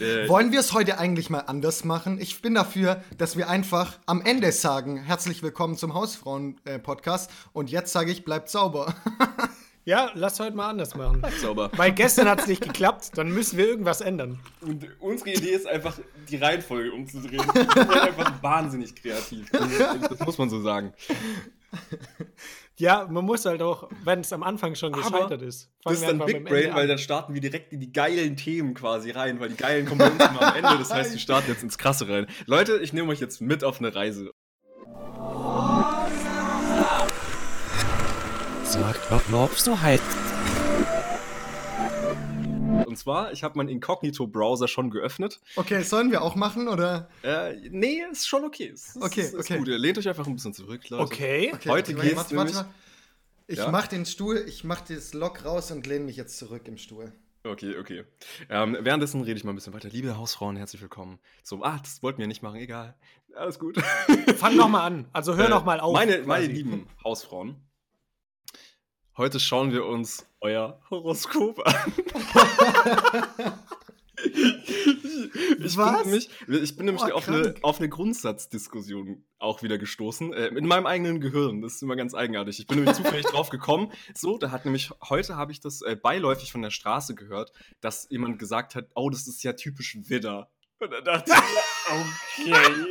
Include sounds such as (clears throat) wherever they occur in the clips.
Äh, Wollen wir es heute eigentlich mal anders machen? Ich bin dafür, dass wir einfach am Ende sagen, herzlich willkommen zum Hausfrauen-Podcast. Und jetzt sage ich, bleibt sauber. (laughs) Ja, lass heute mal anders machen. sauber. Weil gestern hat es nicht geklappt, dann müssen wir irgendwas ändern. Und unsere Idee ist einfach, die Reihenfolge umzudrehen. (laughs) Wir sind einfach wahnsinnig kreativ. Das, das muss man so sagen. (laughs) Ja, man muss halt auch, wenn es am Anfang schon Aber gescheitert ist. Das ist dann Big Brain, weil an. dann starten wir direkt in die geilen Themen quasi rein, weil die geilen kommen immer am Ende. Das heißt, wir starten jetzt ins Krasse rein. Leute, ich nehme euch jetzt mit auf eine Reise. Sagt, was glaubst du halt? Und zwar, ich habe meinen Incognito-Browser schon geöffnet. Okay, sollen wir auch machen, oder? Äh, nee, ist schon okay. Es ist, Okay, ist okay. gut. Ihr lehnt euch einfach ein bisschen zurück, Leute. Okay. Okay, Heute okay, geht's warte, warte, warte. Ich Ja? mach den Stuhl, ich mach das Lock raus und lehne mich jetzt zurück im Stuhl. Okay, okay. Ähm, währenddessen rede ich mal ein bisschen weiter. Liebe Hausfrauen, herzlich willkommen. So, ah, das wollten wir nicht machen, egal. Alles gut. Fang noch mal an. Also hör Äh, noch mal auf. Meine, meine lieben Hausfrauen, heute schauen wir uns euer Horoskop an. (laughs) ich, Was? Bin nämlich, ich bin nämlich Boah, auf, eine, auf eine Grundsatzdiskussion auch wieder gestoßen. Äh, in meinem eigenen Gehirn. Das ist immer ganz eigenartig. Ich bin nämlich zufällig (laughs) drauf gekommen. So, da hat nämlich, heute habe ich das äh, beiläufig von der Straße gehört, dass jemand gesagt hat, oh, das ist ja typisch Widder. Und da dachte ich, (laughs) okay.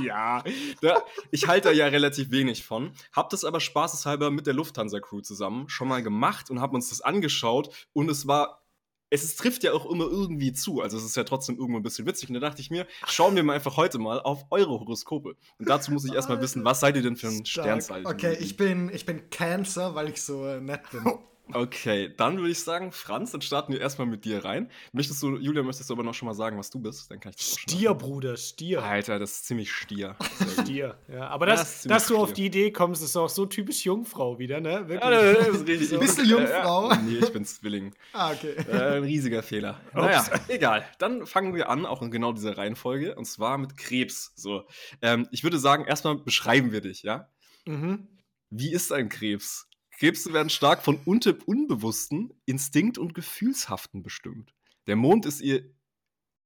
Ja, da, ich halte da ja relativ wenig von. Hab das aber spaßeshalber mit der Lufthansa-Crew zusammen schon mal gemacht und hab uns das angeschaut und es war. Es ist, trifft ja auch immer irgendwie zu, also es ist ja trotzdem irgendwo ein bisschen witzig. Und da dachte ich mir, schauen wir mal einfach heute mal auf eure Horoskope. Und dazu muss ich erstmal wissen, was seid ihr denn für ein. Sternzeichen? Okay, ich bin, ich bin Cancer, weil ich so äh, nett bin. (laughs) Okay, dann würde ich sagen, Franz, dann starten wir erstmal mit dir rein. Möchtest du, Julia, möchtest du aber noch schon mal sagen, was du bist? Dann kann ich Stier, Bruder, Stier. Alter, das ist ziemlich stier. Stier. Ja, aber das, das dass du auf Stier. die Idee kommst, ist auch so typisch Jungfrau wieder, ne? Wirklich. Ja, das ist richtig. So. Bist du Jungfrau? Äh, ja. Nee, ich bin Zwilling. Ah, okay. Äh, ein riesiger Fehler. Naja, egal. Dann fangen wir an, auch in genau dieser Reihenfolge, und zwar mit Krebs. So, ähm, ich würde sagen, erstmal beschreiben wir dich, ja? Mhm. Wie ist ein Krebs? Krebse werden stark von unbewussten, instinkt- und gefühlshaften bestimmt. Der Mond ist ihr.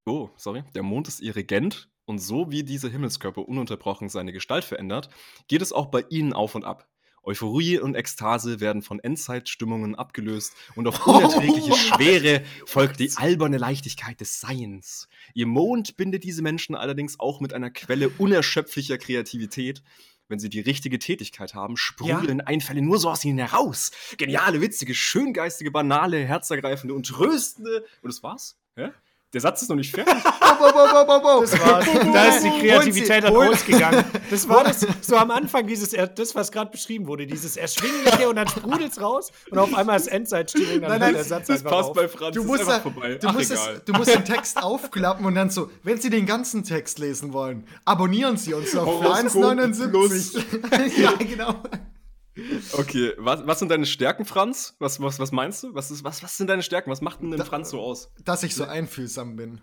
Oh, sorry. Der Mond ist ihr Regent und so wie dieser Himmelskörper ununterbrochen seine Gestalt verändert, geht es auch bei ihnen auf und ab. Euphorie und Ekstase werden von Endzeitstimmungen abgelöst und auf (laughs) unerträgliche Schwere folgt die alberne Leichtigkeit des Seins. Ihr Mond bindet diese Menschen allerdings auch mit einer Quelle unerschöpflicher Kreativität. Wenn sie die richtige Tätigkeit haben, sprudeln Einfälle nur so aus ihnen heraus. Geniale, witzige, schöngeistige, banale, herzergreifende und tröstende. Und das war's? Hä? Der Satz ist noch nicht fertig. Bo, bo, bo, bo, bo. Das war's. Da ist die Kreativität dann Hol- rausgegangen. Das war das so am Anfang, dieses, das, was gerade beschrieben wurde, dieses Erschwingliche (laughs) und dann sprudelt's raus und auf einmal ist Endzeitstimmung, dann Nein, der Satz Das einfach passt auf. bei Franz. Du ist musst, da, vorbei. du, Ach, musst es, du musst den Text aufklappen und dann so, wenn Sie den ganzen Text lesen wollen, abonnieren Sie uns auf Horoskop 1,79. (laughs) ja, genau. Okay, was, was sind deine Stärken, Franz? Was, was, was meinst du? Was, ist, was, was sind deine Stärken? Was macht denn den Da- Franz so aus? Dass ich so einfühlsam bin.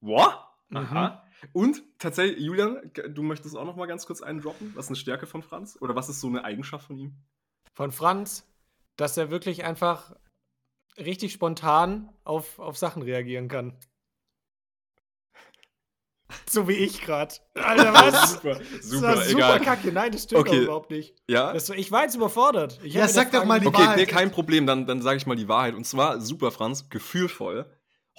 What? Aha. Und tatsächlich, Julian, du möchtest auch noch mal ganz kurz einen droppen? Was ist eine Stärke von Franz? Oder was ist so eine Eigenschaft von ihm? Von Franz, dass er wirklich einfach richtig spontan auf, auf Sachen reagieren kann. So wie ich gerade. Alter, was? (laughs) Super, Das super, war super egal. kacke. Nein, das stimmt Okay. überhaupt nicht. Ja? Das, ich war jetzt überfordert. Ich Ja, sag doch mal die Fragen- Okay, Wahrheit. nee, kein Problem, dann, dann sage ich mal die Wahrheit. Und zwar, super, Franz, gefühlvoll.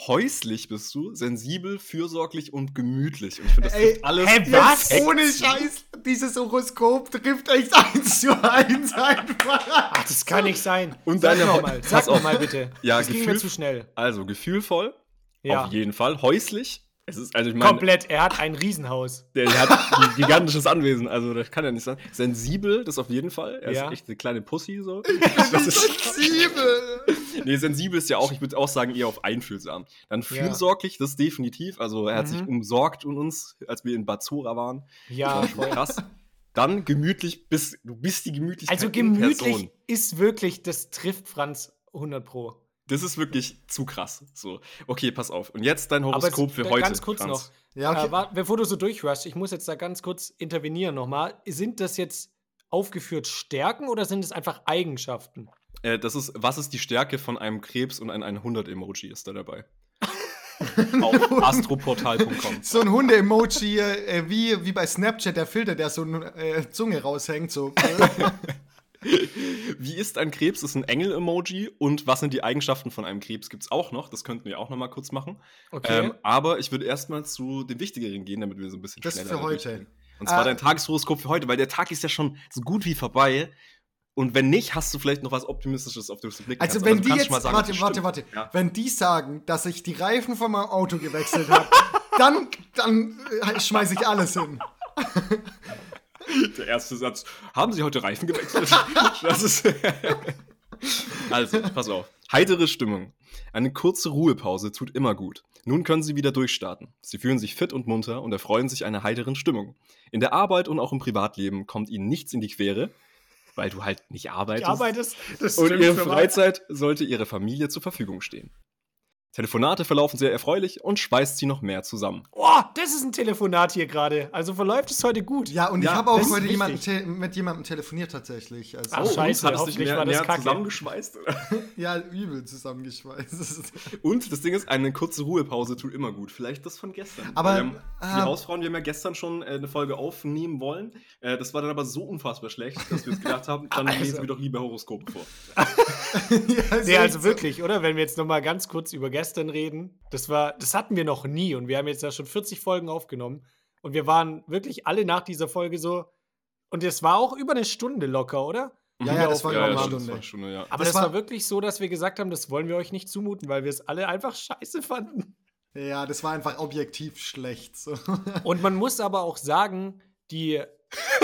Häuslich bist du, sensibel, fürsorglich und gemütlich. Und ich finde, das Ey, trifft alles. hä, was? Ohne Scheiß, dieses Horoskop trifft echt (laughs) eins zu eins einfach. Ach, das kann nicht sein. Und sag deine- mal, sag mal bitte. Ja, das ging mir Gefühl- zu schnell. Also, gefühlvoll, Ja, auf jeden Fall. Häuslich, es ist, also ich meine, komplett. Er hat ein Riesenhaus. der hat ein gigantisches Anwesen, also das kann ja nicht sein. Sensibel, das auf jeden Fall. Er Ja. ist echt eine kleine Pussy so. (laughs) Das ist, Sensibel. nee, sensibel ist ja auch, ich würde auch sagen, eher auf einfühlsam. Dann fürsorglich, das definitiv. Also er hat sich Mhm. umsorgt um uns, als wir in Bazora waren. Ja, Das war schon krass. Dann gemütlich, bist, du bist die Gemütlichkeit Also gemütlich Person. ist wirklich, das trifft Franz 100 pro. Das ist wirklich zu krass. So, okay, pass auf. Und jetzt dein Horoskop es- für heute. Ganz kurz Franz. noch. Ja, okay. Äh, wart, bevor du so durchrushst, ich muss jetzt da ganz kurz intervenieren nochmal. Sind das jetzt aufgeführt Stärken oder sind es einfach Eigenschaften? Äh, das ist, was ist die Stärke von einem Krebs und ein 100-Emoji ist da dabei? (laughs) auf astroportal.com. So ein Hunde-Emoji, äh, wie, wie bei Snapchat, der Filter, der so eine äh, Zunge raushängt. So. (laughs) Wie ist ein Krebs? Ist ein Engel-Emoji. Und was sind die Eigenschaften von einem Krebs? Gibt es auch noch. Das könnten wir auch noch mal kurz machen. Okay. Ähm, aber ich würde erstmal zu dem Wichtigeren gehen, damit wir so ein bisschen Das schneller für da heute. durchgehen. Und zwar Ah. dein Tageshoroskop für heute, weil der Tag ist ja schon so gut wie vorbei. Und wenn nicht, hast du vielleicht noch was Optimistisches, auf das du blicken Also wenn du die jetzt, sagen, warte, das warte, warte, Ja. wenn die sagen, dass ich die Reifen von meinem Auto gewechselt habe, (laughs) dann, dann äh, schmeiße ich alles hin. (laughs) (laughs) Der erste Satz. Haben Sie heute Reifen gewechselt? (laughs) das ist. (laughs) also, pass auf. Heitere Stimmung. Eine kurze Ruhepause tut immer gut. Nun können Sie wieder durchstarten. Sie fühlen sich fit und munter und erfreuen sich einer heiteren Stimmung. In der Arbeit und auch im Privatleben kommt Ihnen nichts in die Quere, weil du halt nicht arbeitest. Arbeitest, das und Ihre. Freizeit sollte Ihre Familie zur Verfügung stehen. Telefonate verlaufen sehr erfreulich und schweißt sie noch mehr zusammen. Oh, das ist ein Telefonat hier gerade. Also verläuft es heute gut. Ja, und Ja, ich habe auch heute jemanden mit jemandem telefoniert tatsächlich. Also, Ach, scheiße, hat es dich hoffentlich mehr, war das mehr Kacke. zusammengeschweißt? Oder? (laughs) Ja, übel zusammengeschweißt. (laughs) Und das Ding ist, eine kurze Ruhepause tut immer gut. Vielleicht das von gestern. Aber, wir haben, die ähm, Hausfrauen, wir haben ja gestern schon äh, eine Folge aufnehmen wollen. Äh, das war dann aber so unfassbar schlecht, dass wir uns gedacht haben, dann (laughs) Also. lesen wir doch lieber Horoskope vor. ja, Nee, also wirklich, oder? Wenn wir jetzt noch mal ganz kurz über gestern reden, das war, das hatten wir noch nie und wir haben jetzt ja schon 40 Folgen aufgenommen und wir waren wirklich alle nach dieser Folge so und es war auch über eine Stunde locker, oder? Ja, ja, das war Ja, über ja, eine Stunde. Stunde, ja. Aber Das das, war, war- wirklich so, dass wir gesagt haben, das wollen wir euch nicht zumuten, weil wir es alle einfach scheiße fanden. Ja, das war einfach objektiv schlecht. So. (laughs) Und man muss aber auch sagen, die,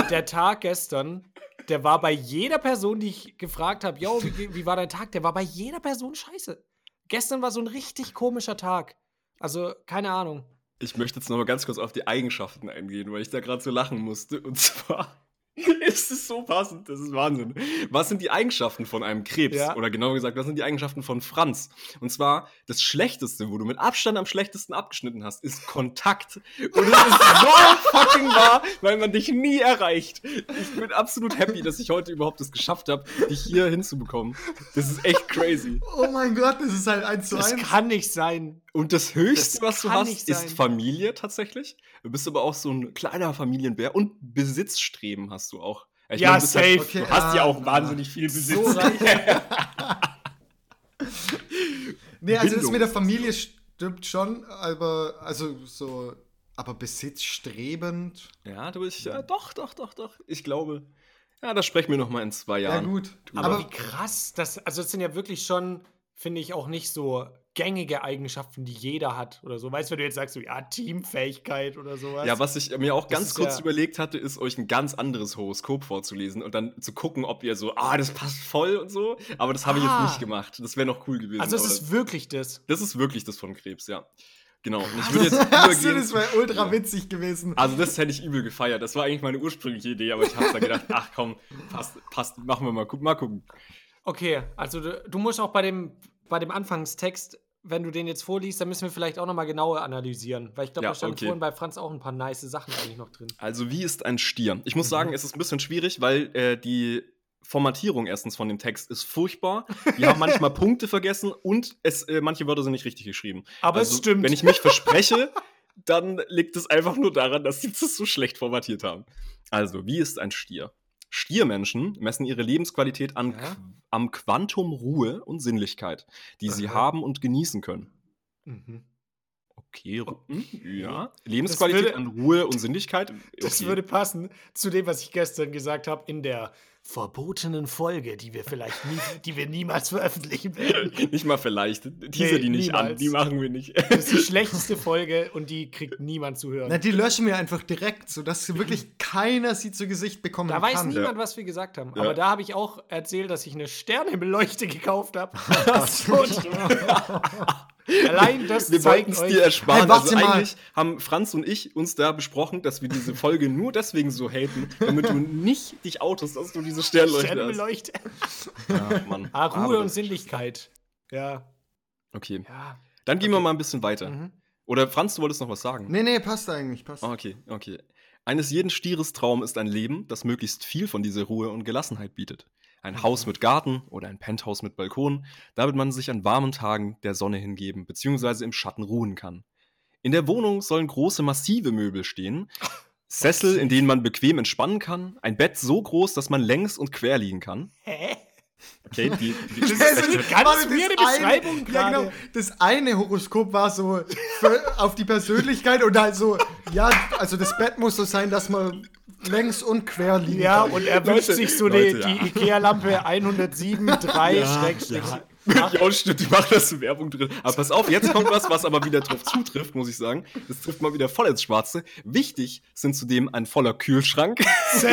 der Tag gestern, der war bei jeder Person, die ich gefragt habe, yo, wie, wie war dein Tag? Der war bei jeder Person scheiße. Gestern war so ein richtig komischer Tag. Also, keine Ahnung. Ich möchte jetzt noch mal ganz kurz auf die Eigenschaften eingehen, weil ich da gerade so lachen musste. Und zwar (laughs) ist es so passend, das ist Wahnsinn. Was sind die Eigenschaften von einem Krebs? Ja. Oder genauer gesagt, was sind die Eigenschaften von Franz? Und zwar, das Schlechteste, wo du mit Abstand am schlechtesten abgeschnitten hast, ist Kontakt. Und es ist so (laughs) fucking wahr, weil man dich nie erreicht. Ich bin absolut happy, dass ich heute überhaupt es geschafft habe, dich hier hinzubekommen. Das ist echt crazy. Oh mein Gott, das ist halt eins zu Das eins. kann nicht sein. Und das Höchste, Das was du hast, ist. Familie tatsächlich. Du bist aber auch so ein kleiner Familienbär und Besitzstreben hast du auch. Ich Ja, du bist safe. Okay, du hast ja auch ah, wahnsinnig viel Besitz. So reich. (laughs) Nee, also das mit der Familie stimmt schon, aber also so, aber besitzstrebend. ja, du bist ja doch, doch, doch, doch. Ich glaube, ja, das sprechen wir noch mal in zwei Ja, Jahren. gut. Aber, Aber wie krass, das, also das sind ja wirklich schon, finde ich, auch nicht so gängige Eigenschaften, die jeder hat oder so. Weißt du, wenn du jetzt sagst, so, ja, Teamfähigkeit oder sowas. Ja, was ich mir auch ganz kurz ja- überlegt hatte, ist euch ein ganz anderes Horoskop vorzulesen und dann zu gucken, ob ihr so, ah, das passt voll und so. Aber das habe ich Ah. jetzt nicht gemacht. Das wäre noch cool gewesen. also es ist wirklich das. das ist wirklich das von Krebs, ja. Genau. Und ich würde jetzt (laughs) übergehen. das wäre ultra witzig gewesen. Also das hätte ich übel gefeiert. Das war eigentlich meine ursprüngliche Idee, aber ich habe da gedacht, ach komm, passt, passt, machen wir mal, mal gucken. Okay, also du, du musst auch bei dem, bei dem Anfangstext, wenn du den jetzt vorliest, dann müssen wir vielleicht auch nochmal genauer analysieren. Weil ich glaube, Ja, da standen okay. vorhin bei Franz auch ein paar nice Sachen eigentlich noch drin. Also wie ist ein Stier? Ich muss Mhm. sagen, es ist ein bisschen schwierig, weil äh, die Formatierung erstens von dem Text ist furchtbar. Wir haben manchmal (laughs) Punkte vergessen und es, äh, manche Wörter sind nicht richtig geschrieben. Aber also, es stimmt. Wenn ich mich verspreche, (laughs) dann liegt es einfach nur daran, dass sie das so schlecht formatiert haben. Also, wie ist ein Stier? Stiermenschen messen ihre Lebensqualität an, Ja. Am Quantum Ruhe und Sinnlichkeit, die sie Aha. haben und genießen können. Mhm. Okay, Ru- Okay. hm, ja. Lebensqualität würde- an Ruhe und Sinnlichkeit. Das okay. würde passen zu dem, was ich gestern gesagt habe in der verbotenen Folge, die wir vielleicht nie, die wir niemals veröffentlichen werden. (laughs) Nicht mal vielleicht. Teaser Nee, die nicht an, niemals. die machen wir nicht. Das ist die schlechteste Folge und die kriegt niemand zu hören. Na, die löschen wir einfach direkt, sodass wirklich keiner sie zu Gesicht bekommen Da weiß kann. niemand, was wir gesagt haben. Ja. Aber da habe ich auch erzählt, dass ich eine Sternenbeleuchte gekauft habe. (laughs) (laughs) Allein das Wir zeigt wollten es euch. dir ersparen. Hey, warte also mal. eigentlich haben Franz und ich uns da besprochen, dass wir diese Folge nur deswegen so haten, damit du nicht dich outest, dass du diese Sternleuchte hast. Sternenbeleuchte. Ja, Mann. Ah, Ruhe Aber und Sinnlichkeit. Ja. Okay, Ja. dann gehen wir mal ein bisschen weiter. Mhm. Oder Franz, du wolltest noch was sagen? Nee, nee, passt eigentlich, passt. Ah, Okay, okay. Eines jeden Stieres Traum ist ein Leben, das möglichst viel von dieser Ruhe und Gelassenheit bietet. Ein Haus mit Garten oder ein Penthouse mit Balkon, damit man sich an warmen Tagen der Sonne hingeben bzw. im Schatten ruhen kann. In der Wohnung sollen große massive Möbel stehen, Sessel, in denen man bequem entspannen kann, ein Bett so groß, dass man längs und quer liegen kann. Hä? Okay, die, die, (laughs) Das ist eine ganz weirde eine- Beschreibung Ja, genau. Das eine Horoskop war so für, auf die Persönlichkeit und halt so, ja, also das Bett muss so sein, dass man längs und quer liegen Ja, und er wünscht sich so Leute, die, ja. die Ikea-Lampe 107 3 Schrägstrich. Ja, stimmt, die machen das Werbung drin. Aber pass auf, jetzt kommt was, was aber wieder drauf zutrifft, muss ich sagen. Das trifft mal wieder voll ins Schwarze. Wichtig sind zudem ein voller Kühlschrank, (laughs)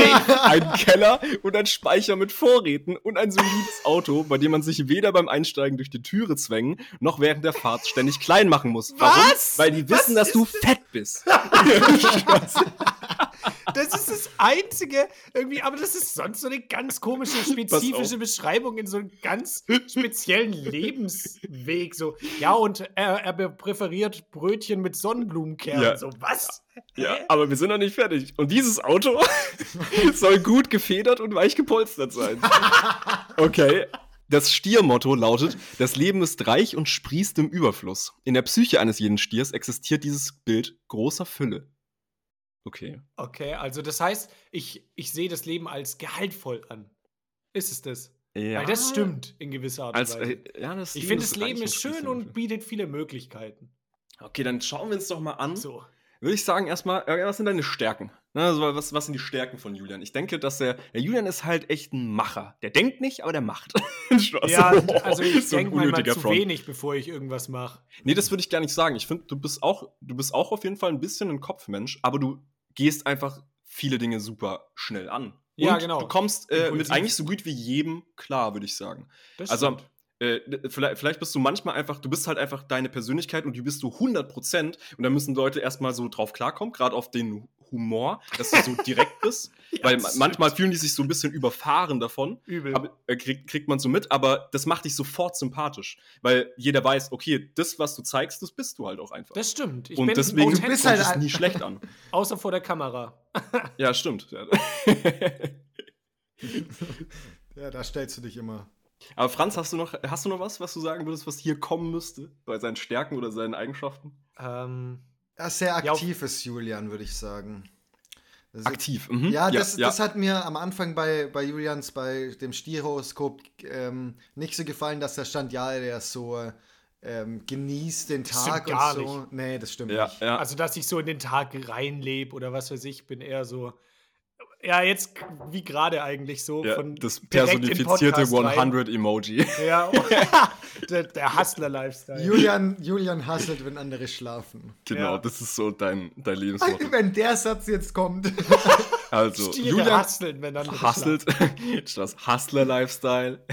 ein Keller und ein Speicher mit Vorräten und ein solides Auto, bei dem man sich weder beim Einsteigen durch die Türe zwängen, noch während der Fahrt ständig klein machen muss. Warum? Was? Weil die wissen, dass du fett bist. (laughs) (laughs) Das ist das Einzige, irgendwie, aber das ist sonst so eine ganz komische, spezifische. Beschreibung in so einem ganz speziellen Lebensweg. So, ja, und er, er präferiert Brötchen mit Sonnenblumenkernen. Ja. So, was? Ja, aber wir sind noch nicht fertig. Und dieses Auto (laughs) soll gut gefedert und weich gepolstert sein. Okay. Das Stiermotto lautet: Das Leben ist reich und sprießt im Überfluss. In der Psyche eines jeden Stiers existiert dieses Bild großer Fülle. Okay. Okay, also das heißt, ich, ich sehe das Leben als gehaltvoll an. Ist es das? Ja. Weil das stimmt in gewisser Art und Als, Weise. äh, ja, das ich finde, das Leben ist schön und bietet viele Möglichkeiten. Okay, dann schauen wir uns doch mal an. So. Würde ich sagen, erstmal, äh, was sind deine Stärken? Na, Also, was, was sind die Stärken von Julian? Ich denke, dass der, der Julian ist halt echt ein Macher. Der denkt nicht, aber der macht. (laughs) Ja, also ich (laughs) So denke unnötiger zu Front. wenig, bevor ich irgendwas mache. Nee, das würde ich gar nicht sagen. Ich finde, du bist auch, du bist auch auf jeden Fall ein bisschen ein Kopfmensch, aber du gehst einfach viele Dinge super schnell an. Ja, Und genau. Du kommst äh, mit eigentlich so gut wie jedem klar, würde ich sagen. Das Also, äh, vielleicht, vielleicht bist du manchmal einfach, du bist halt einfach deine Persönlichkeit und du bist du 100% und da müssen Leute erstmal so drauf klarkommen, gerade auf den Humor, dass du so direkt bist, (laughs) (laughs) weil ma- das manchmal fühlen die sich so ein bisschen überfahren davon Übel. aber, äh, kriegt, kriegt man so mit, aber das macht dich sofort sympathisch, weil jeder weiß, okay, das, was du zeigst, das bist du halt auch einfach. das stimmt. Ich und bin deswegen kommt halt es ein- nie schlecht an. (laughs) außer vor der Kamera. (laughs) Ja, stimmt. Ja. Ja, da stellst du dich immer. aber Franz, hast du noch, hast du noch was, was du sagen würdest, was hier kommen müsste bei seinen Stärken oder seinen Eigenschaften? Ähm, Ja, sehr Ja, auf- aktiv ist Julian, würde ich sagen. Ist- Aktiv. Mhm. Ja, das, das hat mir am Anfang bei, bei Julians, bei dem Stierhoroskop ähm, nicht so gefallen, dass da stand, ja, der ist so ähm, genießt den Tag und so. Nee, das stimmt ja, nicht. ja. also, dass ich so in den Tag reinlebe oder was weiß ich, bin eher so. Ja, jetzt wie gerade eigentlich so. ja, von das personifizierte Podcast rein. 100 Emoji. (laughs) Ja, (laughs) der, der Hustler-Lifestyle. Julian, Julian hasselt, wenn andere schlafen. genau, Ja. das ist so dein, dein Lebensmotto. Wenn der Satz jetzt kommt. (laughs) Also, Stiere Julian hustlen, wenn dann hustelt. Spaß. Hustler-Lifestyle.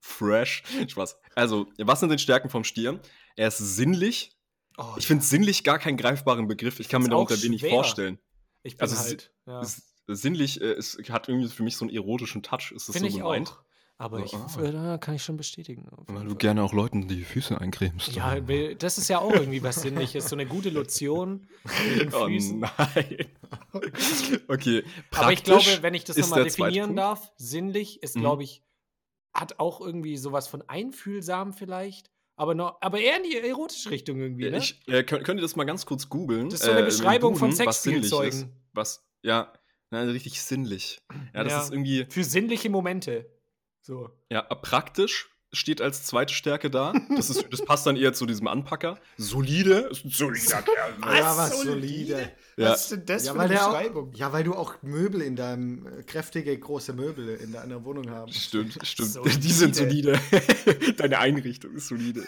Fresh. Spaß. Also, was sind die Stärken vom Stier? Er ist sinnlich. Oh, Ich finde sinnlich gar keinen greifbaren Begriff. Ich kann mir darunter wenig schwer. vorstellen. ich bin also halt. Ja. Sinnlich äh, es hat irgendwie für mich so einen erotischen Touch. Ist das Finde so ich gemeint? auch. Aber ich ah. äh, da kann ich schon bestätigen. Weil du gerne auch Leuten die Füße eincremst. Ja, will- das ist ja auch irgendwie was Sinnliches. So eine gute Lotion mit den (laughs) Oh Füßen. nein. (laughs) okay. Aber ich praktisch glaube, wenn ich das nochmal definieren darf, sinnlich ist, Mhm. glaube ich, hat auch irgendwie sowas von einfühlsam vielleicht. Aber, noch, aber eher in die erotische Richtung irgendwie, ne? Ich, äh, könnt, könnt ihr das mal ganz kurz googeln? Das ist so eine äh, Beschreibung von Duden, was sinnlich Sexspielzeugen. ist. Was, ja, na, richtig sinnlich. Ja, das Ja. ist irgendwie, Für sinnliche Momente. So. ja, praktisch steht als zweite Stärke da. Das, ist, das passt dann eher zu diesem Anpacker. Solide, ist ein solider (laughs) Kerl. Was? ja, was Solide? Ja. Was ist denn das Ja für weil, eine Beschreibung? auch, ja, weil du auch Möbel in deinem, äh, kräftige große Möbel in deiner Wohnung haben. Stimmt, stimmt. Solide. Die sind solide. (laughs) Deine Einrichtung ist solide.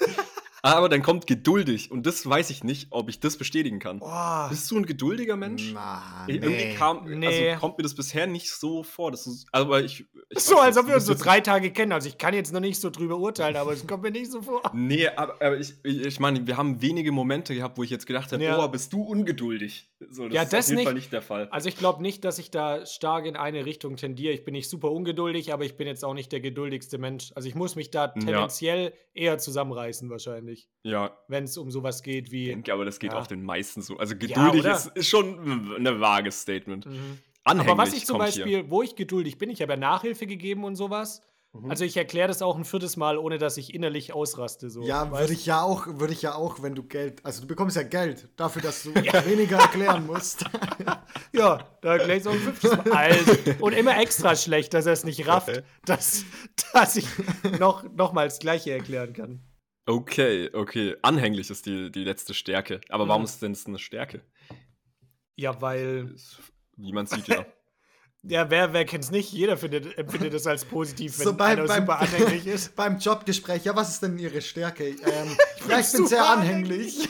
Aber dann kommt geduldig und das weiß ich nicht, ob ich das bestätigen kann. Boah. Bist du ein geduldiger Mensch? Na, Ey, Irgendwie nee. kam, Nee. also kommt mir das bisher nicht so vor. Das ist, aber ich, ich So, als ob wir uns so drei Tage kennen. Also ich kann jetzt noch nicht so drüber urteilen, aber es kommt mir nicht so vor. (laughs) Nee, aber, aber ich, ich meine, wir haben wenige Momente gehabt, wo ich jetzt gedacht habe, Ja. oh, bist du ungeduldig? So, das Ja, ist das auf jeden nicht. Fall nicht der Fall. Also ich glaube nicht, dass ich da stark in eine Richtung tendiere. Ich bin nicht super ungeduldig, aber ich bin jetzt auch nicht der geduldigste Mensch. Also ich muss mich da tendenziell eher zusammenreißen wahrscheinlich, Ja, wenn es um sowas geht ich wie. denke, aber das geht Ja. auch den meisten so. Also geduldig oder? ist, ist schon ein vages Statement. Mhm. Anhänglich Aber was ich zum kommt hier. Beispiel, wo ich geduldig bin, ich habe ja Nachhilfe gegeben und sowas. Mhm. Also ich erkläre das auch ein viertes Mal, ohne dass ich innerlich ausraste. So. Ja, würde ich ja auch, würde ich ja auch, wenn du Geld, also du bekommst ja Geld dafür, dass du (laughs) weniger erklären musst. (laughs) Ja, da erkläre ich es auch ein fünftes Mal. Alter. Und immer extra schlecht, dass er es nicht rafft, dass, dass ich noch, noch mal das Gleiche erklären kann. Okay, okay. Anhänglich ist die, die letzte Stärke. Aber warum ist denn das eine Stärke? Ja, weil, Wie man sieht, ja. (laughs) ja, wer, wer kennt es nicht? Jeder findet, empfindet es als positiv, wenn So beim- einer beim- super (laughs) anhänglich ist. Beim Jobgespräch, ja, was ist denn Ihre Stärke? (laughs) Ähm, ja, ich bin sehr anhänglich.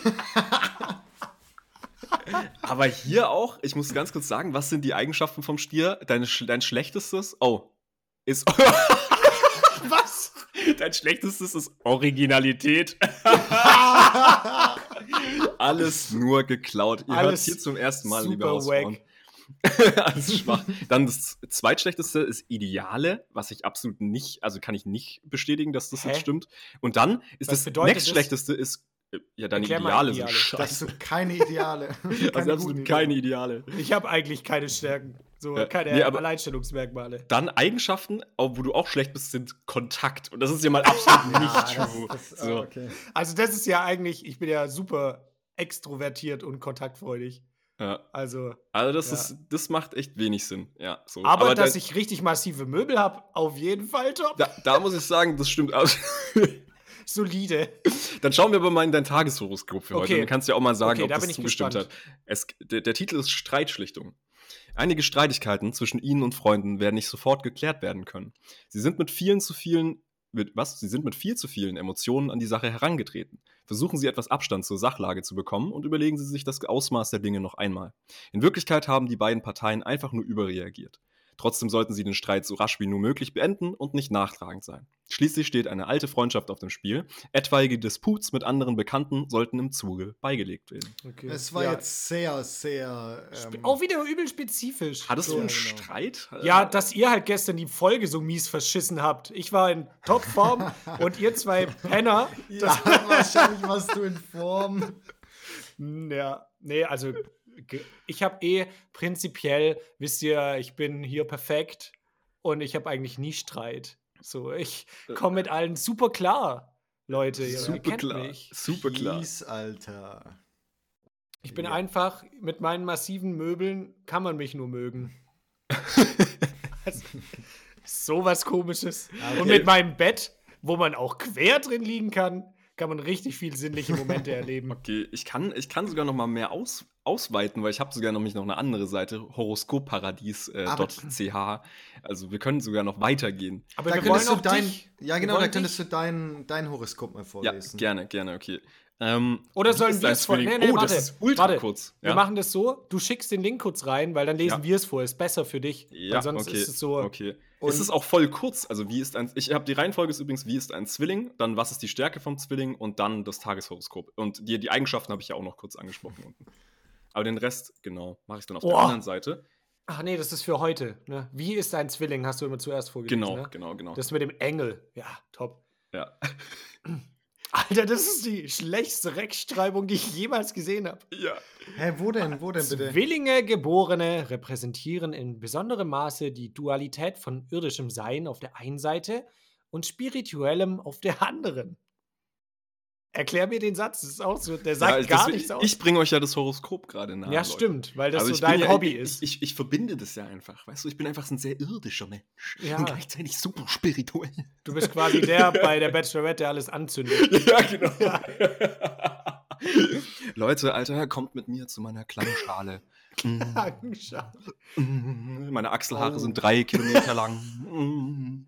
Aber hier auch, ich muss ganz kurz sagen, was sind die Eigenschaften vom Stier? Dein, sch- dein schlechtestes, oh, ist. (laughs) was? Dein schlechtestes ist Originalität. (laughs) Alles nur geklaut. Ihr Alles hört hier zum ersten Mal, super liebe Hausfrauen. wack. (laughs) Alles schwach. Dann das zweitschlechteste ist Ideale, was ich absolut nicht, also kann ich nicht bestätigen, dass das Hä? jetzt stimmt. Und dann ist Was das das? nächstschlechteste ist, äh, ja, deine Erklär Ideale, Ideale. sind Das scheiße. sind keine Ideale. Also Keine absolut guten keine Ideale. Ideale. Ich habe eigentlich keine Stärken, so Ja, keine nee, aber- Alleinstellungsmerkmale. Dann Eigenschaften, wo du auch schlecht bist, sind Kontakt. Und das ist ja mal absolut (laughs) nicht Ah, true. das, das, so. ah, okay. Also das ist ja eigentlich, ich bin ja super extrovertiert und kontaktfreudig. ja. Also, Also das Ja. ist, das macht echt wenig Sinn. Ja, so. aber, dass da, ich richtig massive Möbel habe, auf jeden Fall top. da, da muss ich sagen, das stimmt. (laughs) (laughs) Solide. Dann schauen wir aber mal in dein Tageshoroskop für heute. Okay. Dann kannst du ja auch mal sagen, Okay, ob da das bin ich zugestimmt gespannt. hat. Es, der, der Titel ist Streitschlichtung. Einige Streitigkeiten zwischen Ihnen und Freunden werden nicht sofort geklärt werden können. Sie sind mit vielen zu vielen, mit, was? Sie sind mit viel zu vielen Emotionen an die Sache herangetreten. Versuchen Sie etwas Abstand zur Sachlage zu bekommen und überlegen Sie sich das Ausmaß der Dinge noch einmal. In Wirklichkeit haben die beiden Parteien einfach nur überreagiert. Trotzdem sollten Sie den Streit so rasch wie nur möglich beenden und nicht nachtragend sein. Schließlich steht eine alte Freundschaft auf dem Spiel. Etwaige Disputs mit anderen Bekannten sollten im Zuge beigelegt werden. Okay. Es war ja. jetzt sehr, sehr. Ähm, Auch wieder übel spezifisch. Hattest du Ja, einen genau. Streit? Ja, dass ihr halt gestern die Folge so mies verschissen habt. Ich war in Topform (laughs) und ihr zwei Penner. ja, (laughs) wahrscheinlich warst du in Form. Ja, nee, also ich habe eh prinzipiell, wisst ihr, ich bin hier perfekt und ich habe eigentlich nie Streit. So, ich komme mit allen super klar, Leute. Ihr Super kennt klar. mich. Super klar. Peace, Alter. Ich bin Ja. einfach, mit meinen massiven Möbeln kann man mich nur mögen. (laughs) also, so was komisches. Okay. Und mit meinem Bett, wo man auch quer drin liegen kann, kann man richtig viel sinnliche Momente erleben. Okay, ich kann, ich kann sogar noch mal mehr aus, ausweiten, weil ich habe sogar nämlich noch eine andere Seite, horoskopparadies.ch. also wir können sogar noch weitergehen. Aber Da wir wollen könntest du auch dein, dich. ja genau, da könntest dich. du dein, dein Horoskop mal Ja, vorlesen. gerne, gerne, okay. Ähm, Oder sollen wir es vor? Zwilling? Nee, nee, oh, warte, das ist ultra warte. kurz. Wir machen das so, du schickst den Link kurz rein, weil dann lesen Ja. wir es vor. Ist besser für dich. Ja, sonst okay, ist es so. okay. Und- es ist auch voll kurz. Also, wie ist ein. Ich habe die Reihenfolge ist übrigens, wie ist ein Zwilling, dann was ist die Stärke vom Zwilling und dann das Tageshoroskop. Und die, die Eigenschaften habe ich ja auch noch kurz angesprochen unten. Aber den Rest, genau, mache ich dann auf der Boah. anderen Seite. Ach nee, das ist für heute. Ne? Wie ist ein Zwilling? Hast du immer zuerst vorgelesen. Genau, ne? genau, genau. Das mit dem Engel. Ja, top. ja. (laughs) Alter, das ist die schlechteste Rechtschreibung, die ich jemals gesehen habe. ja. Hä, wo denn, wo denn bitte? Zwillinge Geborene repräsentieren in besonderem Maße die Dualität von irdischem Sein auf der einen Seite und spirituellem auf der anderen. Erklär mir den Satz, das ist auch so, der sagt ja, gar deswegen- nichts aus. Ich bringe euch ja das Horoskop gerade nahe. ja, Leute. stimmt, weil das Also so ich dein ja, Hobby ich, ist. Ich, ich verbinde das ja einfach. Weißt du, ich bin einfach ein sehr irdischer Mensch. Ja. Und gleichzeitig super spirituell. du bist quasi der (laughs) bei der Bachelorette, der alles anzündet. (laughs) ja, genau. (laughs) Leute, Alter, kommt mit mir zu meiner Klangschale. Mm, mm, Meine Achselhaare Oh. sind drei Kilometer lang. Mm.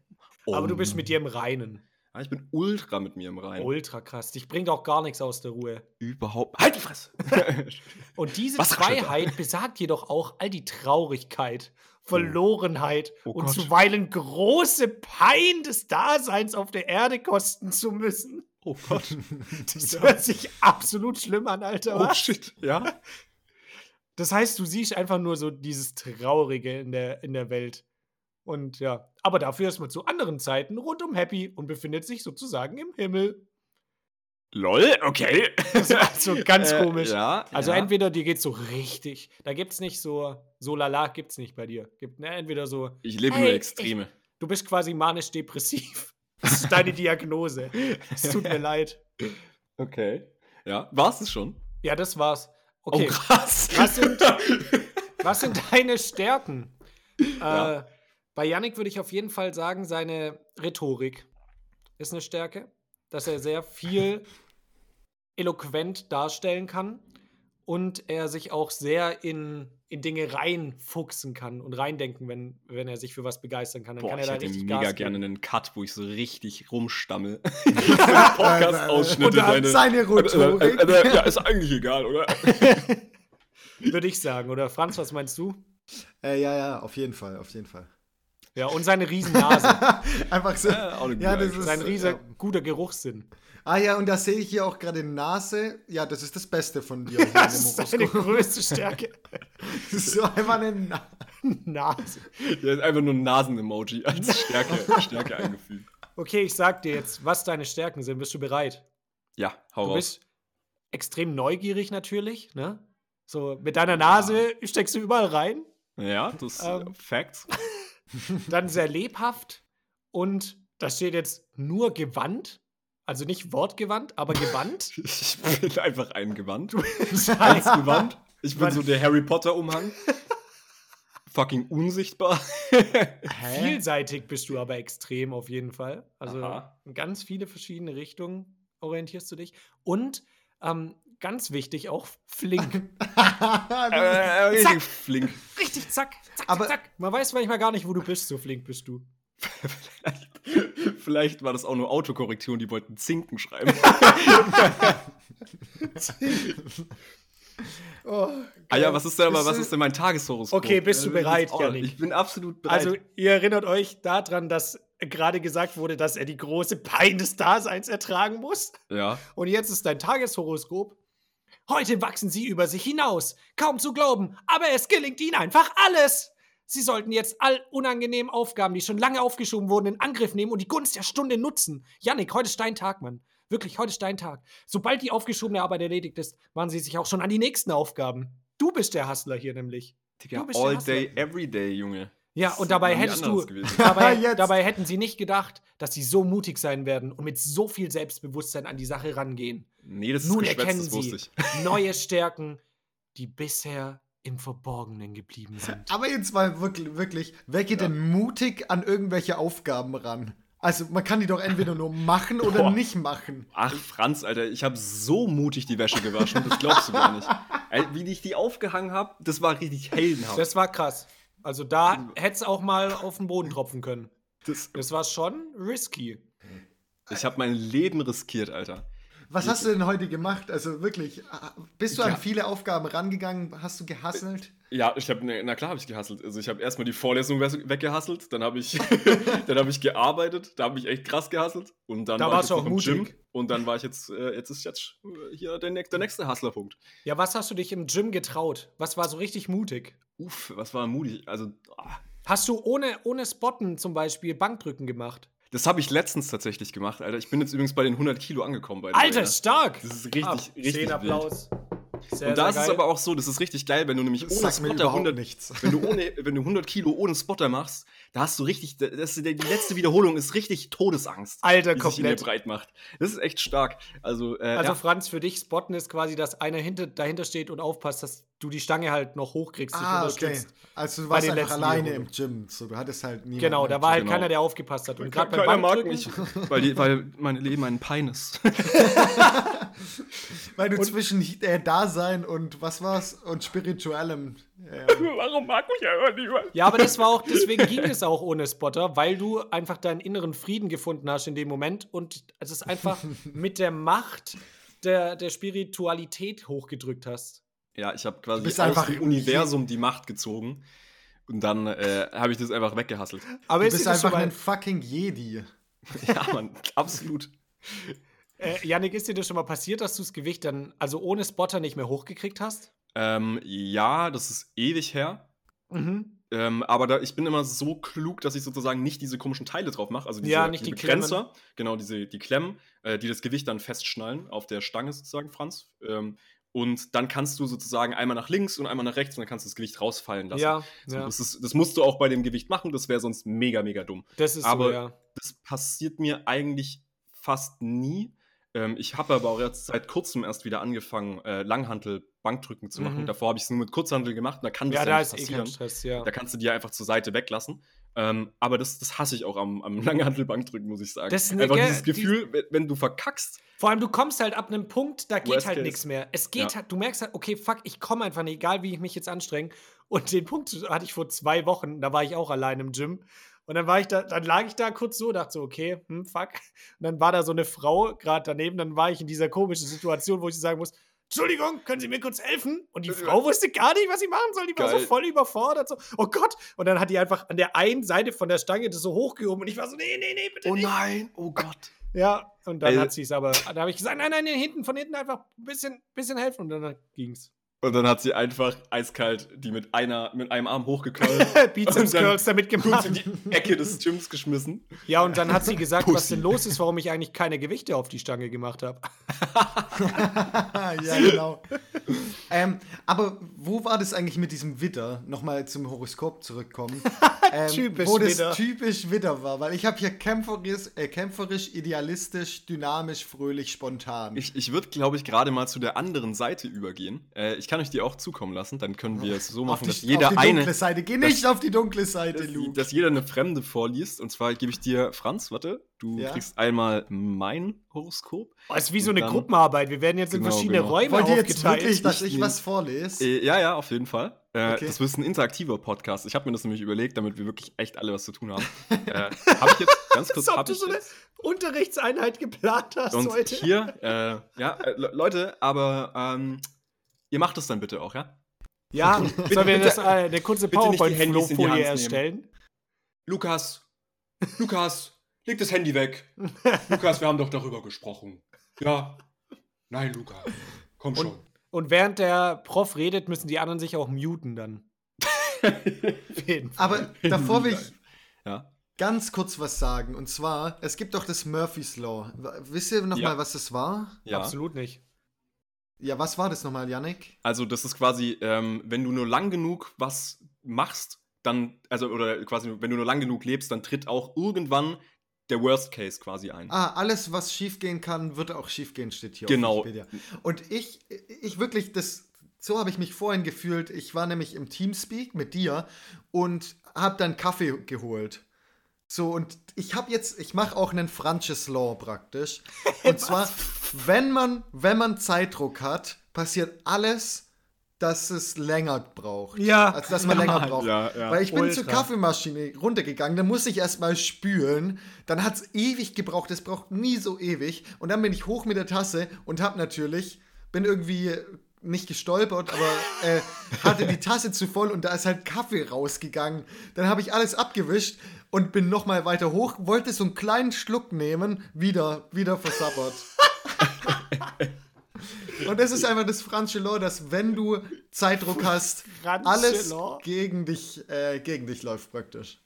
Aber du bist mit dir im Reinen. Ja, ich bin ultra mit mir im Rein. Ultra krass. Dich bringt auch gar nichts aus der Ruhe. Überhaupt. Halt die Fresse! (laughs) Und diese Was? Freiheit besagt jedoch auch all die Traurigkeit, Verlorenheit Oh und Gott. zuweilen große Pein des Daseins auf der Erde kosten zu müssen. oh Gott. (laughs) Das hört sich absolut schlimm an, Alter. Oh was? shit. Ja? Das heißt, du siehst einfach nur so dieses Traurige in der, in der Welt. Und ja, aber dafür ist man zu anderen Zeiten rundum happy und befindet sich sozusagen im Himmel. Lol, okay. (laughs) Ist also ganz Äh, komisch. Ja. Also ja. entweder dir geht's so richtig, da gibt's nicht so, so lala gibt's nicht bei dir. Gibt, ne, entweder so, Ich lebe Ey, nur Extreme. du bist quasi manisch-depressiv. (laughs) Das ist deine Diagnose. Es tut mir leid. Okay. Ja, war's es schon? Ja, das war's. Okay. Oh, krass. Was sind, (laughs) was sind deine Stärken? Ja. Äh, bei Yannick würde ich auf jeden Fall sagen, seine Rhetorik ist eine Stärke, dass er sehr viel (laughs) eloquent darstellen kann und er sich auch sehr in, in Dinge reinfuchsen kann und reindenken, wenn, wenn er sich für was begeistern kann. Dann Boah, kann er ich da hätte richtig mega Gas gerne einen Cut, wo ich so richtig rumstammel. (laughs) (laughs) Podcast-Ausschnitte. Dann seine Rhetorik. Äh, äh, äh, ja, ist eigentlich egal, oder? Würde ich sagen. Oder Franz, was meinst du? Äh, ja, ja, auf jeden Fall, auf jeden Fall. Ja, und seine Riesennase. (laughs) Einfach so. Ja, Ja, das ist Sein riesiger, ja. guter Geruchssinn. Ah ja, und da sehe ich hier auch gerade Nase. Ja, das ist das Beste von dir. (laughs) in Das ist Horoskop. größte Stärke. (laughs) Das ist so einfach eine Na Nase. Der ist einfach nur ein Nasen-Emoji als Stärke, Stärke eingefügt. Okay, ich sag dir jetzt, was deine Stärken sind. Bist du bereit? Ja, hau Du raus. bist extrem neugierig natürlich, ne? So, mit deiner Nase steckst du überall rein. Ja, das Ähm. ähm. Facts. (laughs) Dann sehr lebhaft und da steht jetzt nur gewandt. Also nicht wortgewandt, aber gewandt. (laughs) Ich bin einfach ein Gewand. Scheiße. (laughs) Eins Gewand. Ich bin so der Harry Potter-Umhang. Fucking unsichtbar. Vielseitig bist du aber extrem auf jeden Fall. Also Aha. in ganz viele verschiedene Richtungen orientierst du dich. Und ähm, ganz wichtig auch flink. (laughs) äh, richtig flink. Richtig, zack, zack, Aber- zack, zack. Man weiß manchmal gar nicht, wo du bist, so flink bist du. (laughs) Vielleicht war das auch nur Autokorrektur und die wollten Zinken schreiben. (laughs) Oh, ah ja, was ist denn aber, was äh, ist denn mein Tageshoroskop? Okay, bist du Äh, bereit, auch- Janik? Ich bin absolut bereit. Also, ihr erinnert euch daran, dass gerade gesagt wurde, dass er die große Pein des Daseins ertragen muss? ja. Und jetzt ist dein Tageshoroskop. Heute wachsen sie über sich hinaus. Kaum zu glauben, aber es gelingt ihnen einfach alles. Sie sollten jetzt all unangenehmen Aufgaben, die schon lange aufgeschoben wurden, in Angriff nehmen und die Gunst der Stunde nutzen. Yannick, heute ist dein Tag, Mann. Wirklich, heute ist dein Tag. Sobald die aufgeschobene Arbeit erledigt ist, machen sie sich auch schon an die nächsten Aufgaben. Du bist der Hustler hier nämlich. Digga, Du bist der all day, every day, Junge. Ja, Das und dabei hättest du, (laughs) dabei, (laughs) dabei hätten sie nicht gedacht, dass sie so mutig sein werden und mit so viel Selbstbewusstsein an die Sache rangehen. Nee, das ist Nun Geschwätz, erkennen das wusste sie ich. (laughs) neue (laughs) Stärken, die bisher im Verborgenen geblieben sind. Aber jetzt mal wirklich, wirklich wer geht denn mutig an irgendwelche Aufgaben ran? Also man kann die doch entweder nur machen oder Boah. nicht machen. Ach, Franz, Alter, ich habe so mutig die Wäsche gewaschen, das glaubst du gar nicht. (laughs) Wie ich die aufgehangen habe, das war richtig heldenhaft. Das war krass. Also da hätte es auch mal auf den Boden tropfen können. Das, Das war schon risky. ich habe mein Leben riskiert, Alter. Was hast du denn heute gemacht? Also wirklich, ah, bist du an viele Aufgaben rangegangen? Hast du gehasselt? Ja, ich habe, na klar habe ich gehasselt. Also ich habe erstmal die Vorlesung we- weggehasselt, dann habe ich, (laughs) dann habe ich gearbeitet, da habe ich echt krass gehasselt. Und dann Da war ich auch im mutig. Gym und dann war ich jetzt, äh, jetzt ist jetzt äh, hier der, nächste- der nächste Hustlerpunkt. Ja, was hast du dich im Gym getraut? Was war so richtig mutig? Uff, was war mutig. Also, ah, Hast du ohne, ohne Spotten zum Beispiel Bankdrücken gemacht? Das habe ich letztens tatsächlich gemacht, Alter. Ich bin jetzt übrigens bei den 100 Kilo angekommen. Way, Alter, ja. stark! Das ist richtig, Ab. richtig Zehn wild. Applaus. Sehr, Und da ist es aber auch so, das ist richtig geil, wenn du nämlich Das ohne Spotter überhaupt 100, nichts. wenn du, ohne, wenn du 100 Kilo ohne Spotter machst, da hast du richtig, das, die letzte Wiederholung ist richtig Todesangst, Alter, die sich in dir komplett. breit macht. Das ist echt stark. Also, äh, Also ja, Franz, für dich Spotten ist quasi, dass einer hinter, dahinter steht und aufpasst, dass du die Stange halt noch hochkriegst. Ah, okay. unterstützt. Also du Bei warst einfach alleine im. Gym. So, du hattest halt niemanden. Genau, da war halt Genau. keiner, der aufgepasst hat. Und gerade keiner beim mag mich, (laughs) weil, die, weil mein Leben ein Pein ist. (laughs) Weil du zwischen äh, Dasein und was war's? Und spirituellem. Äh, (laughs) Warum mag mich aber niemand? Ja, aber das war auch, deswegen ging es auch ohne Spotter, weil du einfach deinen inneren Frieden gefunden hast in dem Moment und es ist einfach (laughs) mit der Macht der, der Spiritualität hochgedrückt hast. Ja, ich habe quasi aus einfach dem Universum die Macht gezogen. Und dann äh, habe ich das einfach weggehasselt. Aber du ist bist einfach ein fucking Jedi. (laughs) ja, Mann, absolut. äh, Janik, ist dir das schon mal passiert, dass du das Gewicht dann, also ohne Spotter nicht mehr hochgekriegt hast? Ähm, ja, das ist ewig her. Mhm. Ähm, aber da, ich bin immer so klug, dass ich sozusagen nicht diese komischen Teile drauf mache. Also diese, Ja, nicht diese die Klemmen. Begrenzer, genau, diese, die Klemmen, äh, die das Gewicht dann festschnallen auf der Stange sozusagen, Franz. Ähm, und dann kannst du sozusagen einmal nach links und einmal nach rechts und dann kannst du das Gewicht rausfallen lassen. Ja, So, ja. das, ist, das musst du auch bei dem Gewicht machen, das wäre sonst mega, mega dumm. Das ist aber so, ja. das passiert mir eigentlich fast nie. Ähm, ich habe aber auch jetzt seit kurzem erst wieder angefangen, äh, Langhantel Bankdrücken zu machen. Mhm. Davor habe ich es nur mit Kurzhantel gemacht, da kann das Ja, ja, da nicht eh passieren. kein Stress, ja. Da kannst du die einfach zur Seite weglassen. Ähm, aber das, das hasse ich auch am, am Langhantel-Bankdrücken, muss ich sagen. Das ist einfach ge- dieses Gefühl, wenn, wenn du verkackst. Vor allem, du kommst halt ab einem Punkt, da geht halt nichts mehr. Es geht Ja. halt, du merkst halt, okay, fuck, ich komme einfach nicht, egal wie ich mich jetzt anstrenge. Und den Punkt hatte ich vor zwei Wochen, da war ich auch allein im Gym. Und dann war ich da, dann lag ich da kurz so, dachte so, okay, hm, fuck. Und dann war da so eine Frau gerade daneben, dann war ich in dieser komischen Situation, wo ich sagen muss, Entschuldigung, können Sie mir kurz helfen? Und die. Frau wusste gar nicht, was sie machen soll. Die war so Geil. voll überfordert. So, oh Gott. Und dann hat die einfach an der einen Seite von der Stange das so hochgehoben. Und ich war so, nee, nee, nee, bitte nicht. nein, oh Gott. (laughs) Ja, und dann Ey. hat sie es aber, da habe ich gesagt, nein, nein, nein, hinten, von hinten einfach ein bisschen, bisschen helfen und dann ging's. Und dann hat sie einfach eiskalt die mit, einer, mit einem Arm hochgekrollt Bizeps (laughs) Curls damit gemacht. in die Ecke des Gyms geschmissen. Ja, und dann hat sie gesagt, was Pussy. denn los ist, warum ich eigentlich keine Gewichte auf die Stange gemacht habe. (laughs) ja, genau. ähm, aber wo war das eigentlich mit diesem Widder? Nochmal zum Horoskop zurückkommen. (laughs) Ähm, Typisch wo das Widder. typisch Widder war, weil ich habe hier kämpferisch, äh, kämpferisch, idealistisch, dynamisch, fröhlich, spontan. Ich, ich würde, glaube ich, gerade mal zu der anderen Seite übergehen. Äh, ich kann euch die auch zukommen lassen. Dann können wir es so machen, die, dass jeder auf die eine. dunkle Seite. Geh nicht auf die dunkle Seite, dass, Luke. dass jeder eine Fremde vorliest. Und zwar gebe ich dir, Franz, warte, du Ja. kriegst einmal mein Horoskop. Oh, ist wie so eine Dann- Gruppenarbeit. Wir werden jetzt in Genau, verschiedene genau. Räume Wollt ihr jetzt aufgeteilt. wirklich, dass Ich ich was vorlese? Äh, ja, ja, auf jeden Fall. Äh, Okay. Das wird ein interaktiver Podcast. Ich habe mir das nämlich überlegt, damit wir wirklich echt alle was zu tun haben. äh, habe ich jetzt ganz kurz. Als ob du ich so eine jetzt. Unterrichtseinheit geplant hast Und heute. hier, äh, ja, äh, Le- Leute, aber ähm, ihr macht es dann bitte auch, ja? ja, (laughs) sollen wir bitte- das, äh, eine kurze bitte PowerPoint-Folie erstellen? Lukas, Lukas, leg das Handy weg. Lukas, wir haben doch darüber gesprochen. Ja. Nein, Luca, komm schon. Und während der Prof redet, müssen die anderen sich auch muten dann. (laughs) Aber davor will ich Ja. ganz kurz was sagen. Und zwar, es gibt doch das Murphy's Law. Wisst ihr nochmal, Ja. was das war? ja. Absolut nicht. Ja, was war das nochmal, Yannick? Also, das ist quasi, ähm, wenn du nur lang genug was machst, dann, also, oder quasi, wenn du nur lang genug lebst, dann tritt auch irgendwann der Worst Case quasi ein. Ah, alles, was schiefgehen kann, wird auch schiefgehen, steht hier Genau. auf Wikipedia. Und ich, ich wirklich, das, so habe ich mich vorhin gefühlt. Ich war nämlich im Teamspeak mit dir und habe dann Kaffee geholt. So, und ich habe jetzt, ich mache auch einen Francis Law praktisch. (laughs) Und zwar, wenn man, wenn man Zeitdruck hat, passiert alles, dass es länger braucht. Ja. Also, dass man länger braucht. Ja, ja. Weil ich bin Ultra. zur Kaffeemaschine runtergegangen, dann musste ich erstmal spülen. Dann hat es ewig gebraucht, es braucht nie so ewig. Und dann bin ich hoch mit der Tasse und hab natürlich, bin irgendwie nicht gestolpert, aber äh, hatte die Tasse zu voll und da ist halt Kaffee rausgegangen. Dann habe ich alles abgewischt und bin nochmal weiter hoch, wollte so einen kleinen Schluck nehmen, wieder, wieder versabbert. (laughs) Und das ist einfach das Franzische Law, dass wenn du Zeitdruck hast, alles gegen dich, äh, gegen dich läuft praktisch.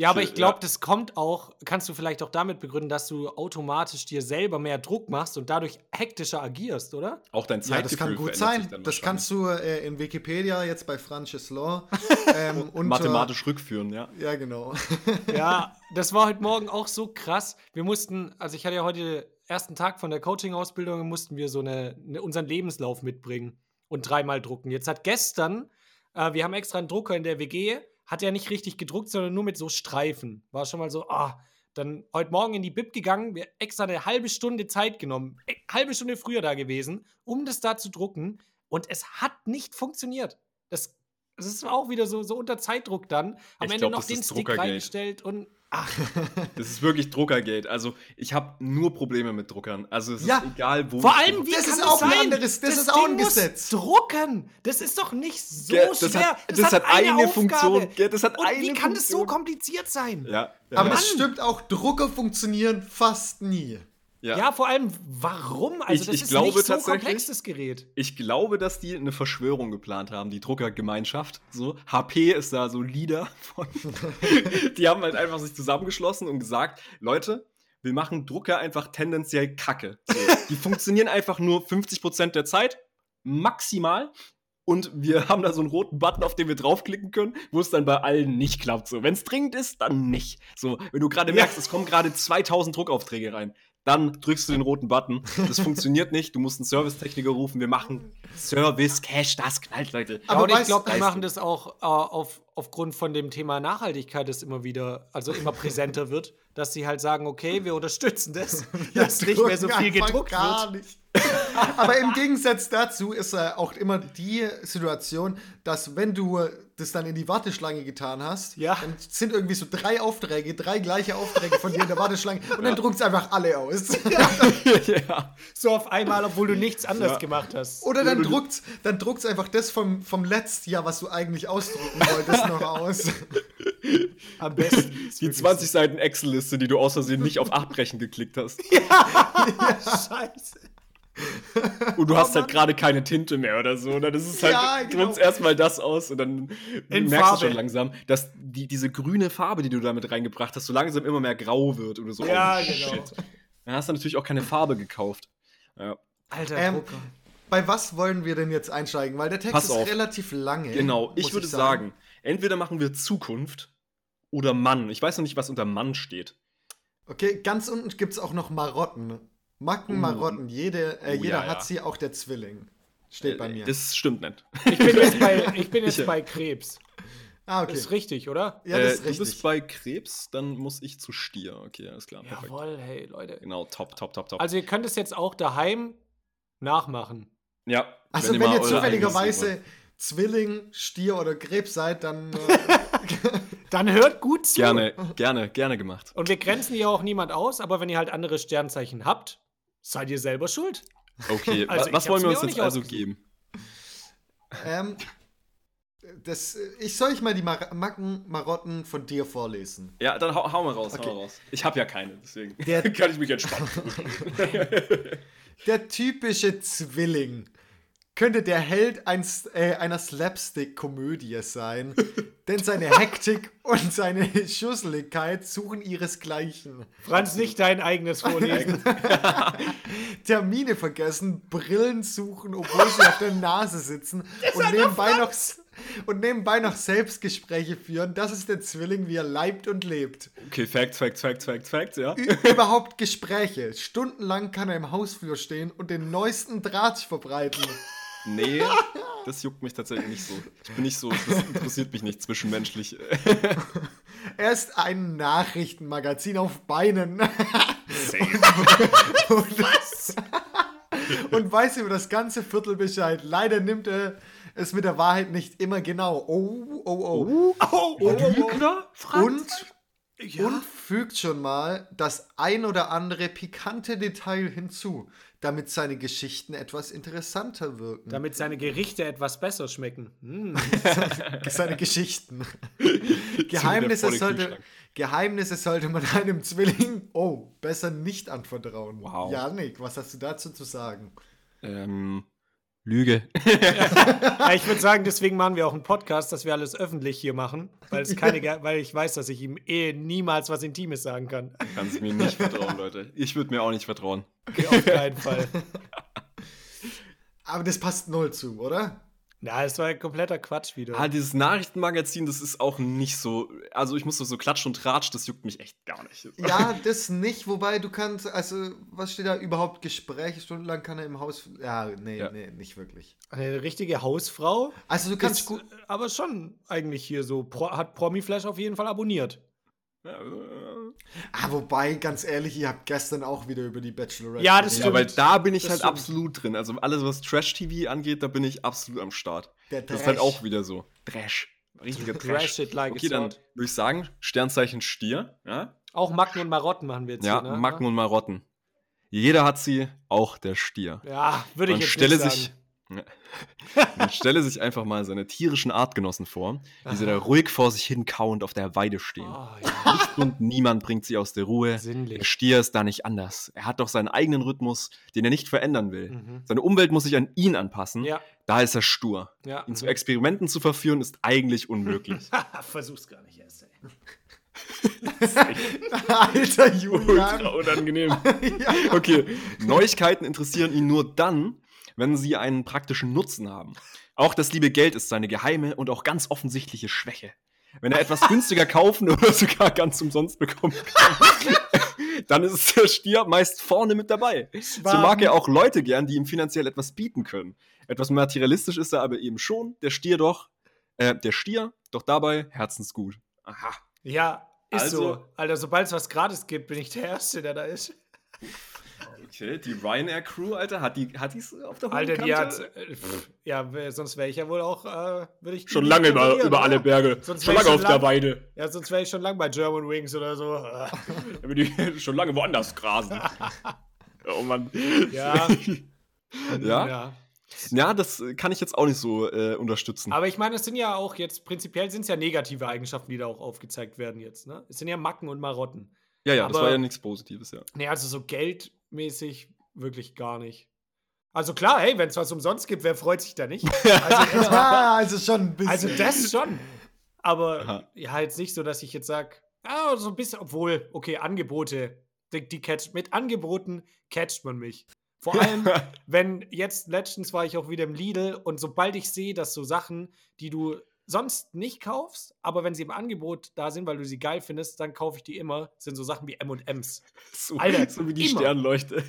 Ja, aber ich glaube, ja. das kommt auch, kannst du vielleicht auch damit begründen, dass du automatisch dir selber mehr Druck machst und dadurch hektischer agierst, oder? Auch dein Ja, Zeitgefühl das kann gut sein. Das kannst du äh, in Wikipedia jetzt bei Francis Law (laughs) ähm, unter- mathematisch rückführen, ja. Ja, genau. (laughs) Ja, das war heute Morgen auch so krass. Wir mussten, also ich hatte ja heute den ersten Tag von der Coaching-Ausbildung, mussten wir so eine, eine, unseren Lebenslauf mitbringen und dreimal drucken. Jetzt hat gestern, äh, wir haben extra einen Drucker in der WG, hat er nicht richtig gedruckt, sondern nur mit so Streifen. War schon mal so, ah, dann heute Morgen in die Bib gegangen, wir extra eine halbe Stunde Zeit genommen, e halbe Stunde früher da gewesen, um das da zu drucken. Und es hat nicht funktioniert. Das, das ist auch wieder so, so unter Zeitdruck dann. Am Ich Ende glaub, noch den Stick reingestellt und ach, (laughs) Das ist wirklich Druckergate. Also, ich habe nur Probleme mit Druckern. Also, es Ja, ist egal, wo. vor allem, wie Das kann ist das auch ein sein? anderes- das ist auch ein Ding muss Gesetz. Drucken. Das ist doch nicht so Ja, das schwer. hat- das hat eine Aufgabe. Funktion. Ja, das hat Und wie eine kann das so Funktion. kompliziert sein? Ja, ja, Aber das stimmt auch, Drucker funktionieren fast nie. Ja. Ja, vor allem, warum? Also, Ich- das ich ist glaube nicht so tatsächlich- komplex, das Gerät. Ich glaube, dass die eine Verschwörung geplant haben, die Druckergemeinschaft. So, HP ist da so Leader von. (laughs) die haben halt einfach sich zusammengeschlossen und gesagt: Leute, wir machen Drucker einfach tendenziell kacke. So, die funktionieren einfach nur 50% der Zeit. maximal. Und wir haben da so einen roten Button, auf den wir draufklicken können, wo es dann bei allen nicht klappt. So, wenn es dringend ist, dann nicht. So, wenn du gerade merkst, es kommen gerade 2000 Druckaufträge rein, dann drückst du den roten Button. Das (laughs) funktioniert nicht. Du musst einen Servicetechniker rufen. Wir machen Service Cash, das knallt, Leute. Ja, Aber und ich glaube, die machen das auch äh, auf, aufgrund von dem Thema Nachhaltigkeit, das immer wieder, also immer präsenter wird, dass sie halt sagen, okay, wir unterstützen das, (laughs) (laughs) dass nicht mehr so viel gedruckt gar wird. Nicht. Aber im Gegensatz dazu ist äh, auch immer die Situation, dass wenn du das dann in die Warteschlange getan hast, Ja. dann sind irgendwie so drei Aufträge, drei gleiche Aufträge von dir in der (laughs) Warteschlange und dann druckt es einfach alle aus. (laughs) ja. So auf einmal, obwohl du nichts anderes Ja. gemacht hast. Oder dann druckt's, dann druckt's einfach das vom, vom letzten Jahr, was du eigentlich ausdrucken wolltest, noch aus. (laughs) Am besten. Die 20 Seiten Excel-Liste, die du aus Versehen nicht auf Abbrechen geklickt hast. Scheiße. Und du hast halt gerade keine Tinte mehr oder so. Und dann ist es halt, Ja, du genau. druckst erstmal das aus und dann In merkst Farbe. du schon langsam, dass die, diese grüne Farbe, die du damit reingebracht hast, so langsam immer mehr grau wird oder so. Ja, Oh, genau. shit. Dann hast du natürlich auch keine Farbe gekauft. Ja. Alter Ähm. Bei was wollen wir denn jetzt einsteigen? Weil der Text Pass ist auf. relativ lange. Genau, ich würde sagen, entweder machen wir Zukunft oder Mann. Ich weiß noch nicht, was unter Mann steht. Okay, ganz unten gibt es auch noch Marotten. Macken, Uh. Marotten. Jede, äh, Oh, jeder ja, hat ja. sie, auch der Zwilling. Steht bei Äh, mir. Das stimmt nicht. Ich bin jetzt bei, (laughs) ich bin jetzt Ich- bei Krebs. ah, Das okay. ist richtig, oder? Ja, das äh, ist du richtig. bist bei Krebs, dann muss ich zu Stier. Okay, alles klar. Perfekt. Jawohl, hey Leute. Genau, top, top, top, top. Also ihr könnt es jetzt auch daheim nachmachen. ja. also, ihr wenn, mal ihr zufälligerweise Zwilling, Stier oder Krebs seid, dann. Äh, (laughs) Dann hört gut zu. Gerne, gerne, gerne gemacht. Und wir grenzen hier auch niemand aus, aber wenn ihr halt andere Sternzeichen habt, seid ihr selber schuld. Okay, (laughs) Also, was wollen wir uns auch jetzt also geben? ähm, das, ich soll ich mal die Mar Macken, Marotten von dir vorlesen. Ja, dann hau, hau mal raus, Okay. hau mal raus. Ich habe ja keine, deswegen Der- (laughs) kann ich mich entspannen. (laughs) Der typische Zwilling könnte der Held eins, äh, einer Slapstick-Komödie sein, denn seine Hektik (laughs) und seine Schusseligkeit suchen ihresgleichen. Franz, nicht dein eigenes Vorlesen. (laughs) Termine vergessen, Brillen suchen, obwohl sie auf der Nase sitzen (laughs) und nebenbei, noch, und nebenbei noch Selbstgespräche führen. Das ist der Zwilling, wie er leibt und lebt. Okay, Facts, Facts, Facts, Facts, Facts, ja. Überhaupt Gespräche. Stundenlang kann er im Hausflur stehen und den neuesten Draht verbreiten. Nee, das juckt mich tatsächlich nicht so. Ich bin nicht so, das interessiert mich nicht zwischenmenschlich. (laughs) Er ist ein Nachrichtenmagazin auf Beinen. und, (laughs) und weiß über das ganze Viertel Bescheid. Leider nimmt er es mit der Wahrheit nicht immer genau. Oh, oh, oh. oh, Lügner? Und, Ja. und fügt schon mal das ein oder andere pikante Detail hinzu, damit seine Geschichten etwas interessanter wirken. Damit seine Gerichte etwas besser schmecken. Hm. (laughs) seine Geschichten. (laughs) Geheimnisse sollte. Geheimnisse sollte man (laughs) einem Zwilling, oh, besser nicht anvertrauen. Wow. Janik, was hast du dazu zu sagen? Ähm, Lüge. (laughs) Ja, ich würde sagen, deswegen machen wir auch einen Podcast, dass wir alles öffentlich hier machen, weil, es keine, (laughs) Ge- weil ich weiß, dass ich ihm eh niemals was Intimes sagen kann. Kannst mir nicht vertrauen, Leute. Ich würde mir auch nicht vertrauen. Okay, auf keinen Fall. (laughs) Aber das passt null zu, oder? Na, es war ein kompletter Quatsch wieder. Ah, dieses Nachrichtenmagazin, das ist auch nicht so. Also, ich muss so, so Klatsch und Tratsch, das juckt mich echt gar nicht. (laughs) Ja, das nicht, wobei du kannst, also, was steht da überhaupt? Gespräche, stundenlang kann er im Haus. Ja, nee, Ja. nee, nicht wirklich. Eine richtige Hausfrau. Also, du kannst Ist, gut. aber schon eigentlich hier so. Pro, hat Promiflash auf jeden Fall abonniert. Ja, Ah, wobei, ganz ehrlich, ihr habt gestern auch wieder über die Bachelorette. Ja, das ja, stimmt. weil da bin ich Das halt stimmt. absolut drin. Also, alles, was Trash-TV angeht, da bin ich absolut am Start. Der Das ist halt Trash. auch wieder so. Trash. Richtiger Trash Trash. it like okay, dann würde ich sagen, Sternzeichen Stier. Ja, Auch Macken und Marotten machen wir jetzt ja hier, ne? Macken und Marotten. Jeder hat sie, auch der Stier. Ja, würde ich Man jetzt stelle nicht sich, sagen. (laughs) man stelle sich einfach mal seine tierischen Artgenossen vor, wie sie da ruhig vor sich hin kauend auf der Weide stehen. Oh, ja. Und niemand bringt sie aus der Ruhe. Der Sinnlich. Stier ist da nicht anders. Er hat doch seinen eigenen Rhythmus, den er nicht verändern will. Mhm. Seine Umwelt muss sich an ihn anpassen. Ja, Da ist er stur. ja. Ihn zu Experimenten zu verführen, ist eigentlich unmöglich. (laughs) Versuch's gar nicht erst, ey. (laughs) Alter Julian. Ultra unangenehm. ja. Okay, Neuigkeiten interessieren ihn nur dann, wenn sie einen praktischen Nutzen haben. Auch das liebe Geld ist seine geheime und auch ganz offensichtliche Schwäche. Wenn er etwas (laughs) günstiger kaufen oder sogar ganz umsonst bekommen kann, (laughs) dann ist der Stier meist vorne mit dabei. So mag er auch Leute gern, die ihm finanziell etwas bieten können. Etwas materialistisch ist er aber eben schon, der Stier doch, äh, der Stier, doch dabei herzensgut. Aha. Ja, ist Also- so. Alter, sobald es was gratis gibt, bin ich der Erste, der da ist. Okay, die Ryanair Crew, Alter, hat die hat die's auf der hohen Alter, die hat. Äh, pff, Ja, sonst wäre ich ja wohl auch. Äh, würde ich schon lange über, über alle Berge, Sonst schon lange schon auf der lang- Weide. Ja, sonst wäre ich schon lang bei German Wings oder so. (laughs) Da bin ich (laughs) schon lange woanders grasen. (laughs) oh Mann. Ja. Ja? ja. Ja, das kann ich jetzt auch nicht so äh, unterstützen. Aber ich meine, es sind ja auch jetzt, prinzipiell sind es ja negative Eigenschaften, die da auch aufgezeigt werden jetzt. Ne? Es sind ja Macken und Marotten. ja, ja, das aber- war ja nichts Positives, ja. Nee, also so geldmäßig wirklich gar nicht. Also klar, hey, wenn es was umsonst gibt, wer freut sich da nicht? (laughs) Also, jetzt also schon ein bisschen. also das schon. Aber Aha. ja, jetzt nicht so, dass ich jetzt sage, ah, so ein bisschen, obwohl, okay, Angebote, die, die catch, mit Angeboten catcht man mich. Vor allem, (laughs) wenn jetzt letztens war ich auch wieder im Lidl und sobald ich sehe, dass so Sachen, die du sonst nicht kaufst, aber wenn sie im Angebot da sind, weil du sie geil findest, dann kaufe ich die immer, sind so Sachen wie M&M's. (laughs) So, Alter, so wie die immer. Sternleuchte.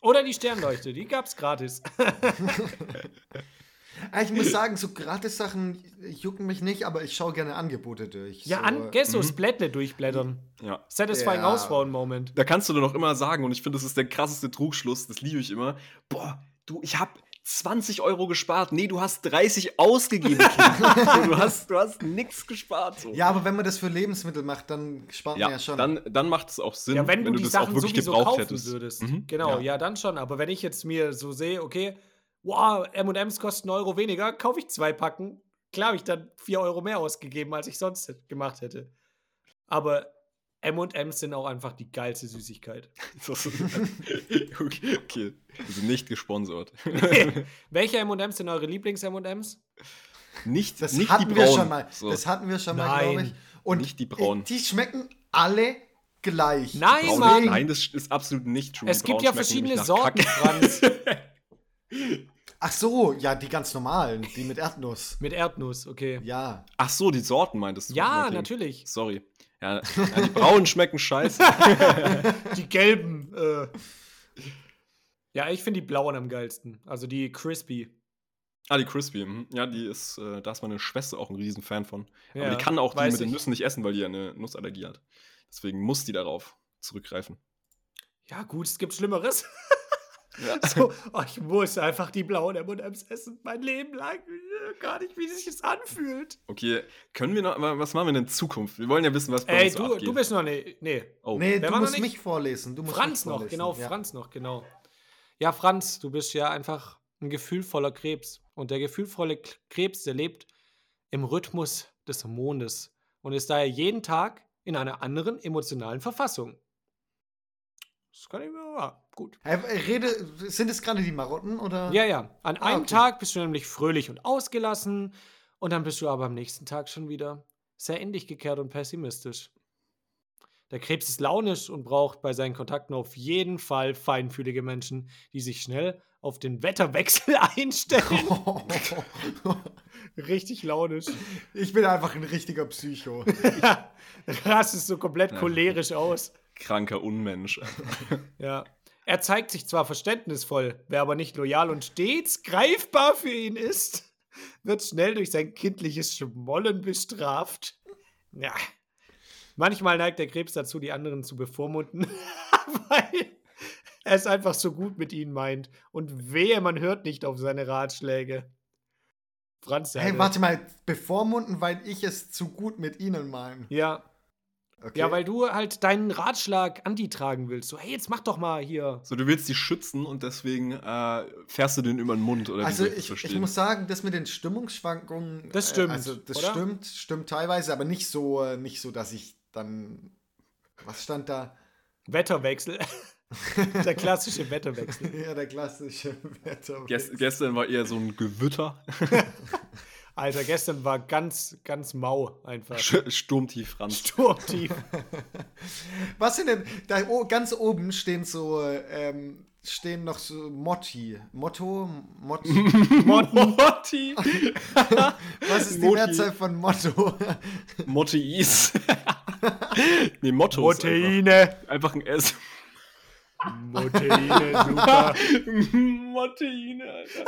Oder die Sternleuchte, die gab's gratis. (laughs) Ah, ich muss sagen, so Gratis-Sachen jucken mich nicht, aber ich schaue gerne Angebote durch. Ja, so, an, gell, so das Blättle durchblättern. Ja. Satisfying Ja. Ausfrauen-Moment. Da kannst du doch noch immer sagen, und ich finde, das ist der krasseste Trugschluss, das liebe ich immer. Boah, du, ich habe 20 Euro gespart. Nee, du hast 30 ausgegeben. (laughs) Du hast, du hast nichts gespart. So. Ja, aber wenn man das für Lebensmittel macht, dann spart man Ja, ja schon. dann, dann macht es auch Sinn, Ja, wenn, du die das auch Sachen wirklich sowieso gebraucht kaufen hättest. würdest. Mhm, Genau, ja. ja. dann schon. Aber wenn ich jetzt mir so sehe, okay, wow, M&M's kosten einen Euro weniger, kaufe ich zwei Packen. Klar habe ich dann vier Euro mehr ausgegeben, als ich sonst gemacht hätte. Aber M&M's sind auch einfach die geilste Süßigkeit. (laughs) Okay, okay. Wir sind nicht gesponsert. (laughs) Welche M&M's sind eure Lieblings-M&M's? nicht, das nicht hatten die wir braunen. schon mal. So. Das hatten wir schon mal, Nein, glaube ich. Und nicht die braunen. Die schmecken alle gleich. Nein, Braun- Mann. Nein, das ist absolut nicht true. Es gibt ja verschiedene Sorten. Franz. (laughs) Ach so, ja, die ganz normalen, die mit Erdnuss. Mit Erdnuss, okay. Ja. Ach so, die Sorten meintest du? Ja, Okay. natürlich. Sorry. Ja, die braunen schmecken scheiße. (laughs) Die gelben. Äh. Ja, ich finde die blauen am geilsten. Also die crispy. Ah, die Crispy. mhm. Ja, die ist, äh, da ist meine Schwester auch ein Riesen-Fan von. Aber Ja, die kann auch die mit den ich. Nüssen nicht essen, weil die ja eine Nussallergie hat. Deswegen muss die darauf zurückgreifen. Ja, gut, es gibt Schlimmeres. (laughs) Ja. (laughs) So, oh, ich muss einfach die blauen M&M's essen. Mein Leben lang. Äh, Gar nicht, wie sich das anfühlt. Okay, können wir noch, aber was machen wir denn in Zukunft? Wir wollen ja wissen, was bei Ey, uns so du, abgeht. du bist noch ne. Nee. oh. Nee, Wer du musst mich vorlesen. Du musst Franz mich noch, vorlesen. genau, ja. Franz noch, genau. Ja, Franz, du bist ja einfach ein gefühlvoller Krebs. Und der gefühlvolle Krebs, der lebt im Rhythmus des Mondes und ist daher jeden Tag in einer anderen emotionalen Verfassung. Das kann ich mir, ja, gut. Rede, sind es gerade die Marotten oder? Ja, ja. An Ah, einem okay. Tag bist du nämlich fröhlich und ausgelassen und dann bist du aber am nächsten Tag schon wieder sehr in dich gekehrt und pessimistisch. Der Krebs ist launisch und braucht bei seinen Kontakten auf jeden Fall feinfühlige Menschen, die sich schnell auf den Wetterwechsel (laughs) einstellen. (laughs) Richtig launisch. ich bin einfach ein richtiger Psycho. (laughs) Rast so komplett cholerisch aus. Kranker Unmensch. (laughs) Ja. Er zeigt sich zwar verständnisvoll, wer aber nicht loyal und stets greifbar für ihn ist, wird schnell durch sein kindliches Schmollen bestraft. Ja. Manchmal neigt der Krebs dazu, die anderen zu bevormunden, (laughs) weil er es einfach so gut mit ihnen meint. Und wehe, man hört nicht auf seine Ratschläge. Franz, hey, warte mal, bevormunden, weil ich es zu gut mit ihnen meine. Ja, Okay. ja, weil du halt deinen Ratschlag anti-tragen willst. So, hey, jetzt mach doch mal hier. So, du willst die schützen und deswegen äh, fährst du den über den Mund, oder wie Also ich, ich muss sagen, das mit den Stimmungsschwankungen. Das stimmt, Äh, also das oder? stimmt, stimmt teilweise, aber nicht so, äh, nicht so, dass ich dann. Was stand da? Wetterwechsel. (laughs) Der klassische Wetterwechsel. (laughs) ja, der klassische Wetter. Gest gestern war eher so ein Gewitter. (laughs) Alter, gestern war ganz, ganz mau einfach. Sturmtief Franz. Sturmtief. (laughs) Was sind denn? Da ganz oben stehen so ähm, stehen noch so Motti. Motto? Mott. Motti. (laughs) Was ist die. Mehrzahl von Motto? Mottis. (laughs) nee, Motto. ist Proteine. Einfach, einfach ein S. Proteine, super. (laughs) Mottine, Alter.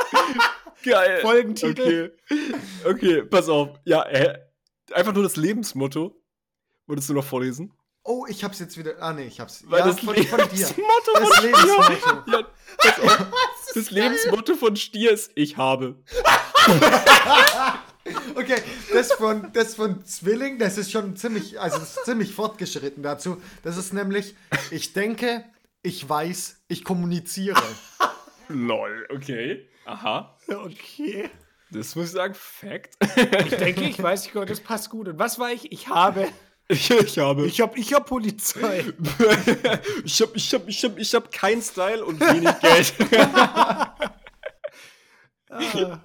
(laughs) Geil. Folgentitel. Okay. okay, pass auf. Ja, äh, einfach nur das Lebensmotto. Würdest du noch vorlesen? Oh, ich hab's jetzt wieder. Ah, nee, ich hab's. Weil ja, das von, von dir. Lebensmotto Das von Lebensmotto. Ja, pass auf. (laughs) Das Lebensmotto von Stier ist Ich habe. Okay, das von, das von Zwilling, das ist schon ziemlich, also das ziemlich fortgeschritten dazu. Das ist nämlich, ich denke, ich weiß, ich kommuniziere. (laughs) Lol, okay. Aha. Okay. Das muss ich sagen, Fact. Ich denke, ich weiß, ich das passt gut. Und was war ich? Ich habe. Ich, (laughs) ich habe. Ich habe ich hab Polizei. ich (laughs) habe ich hab, ich hab, ich hab keinen Style und wenig Geld. Ah.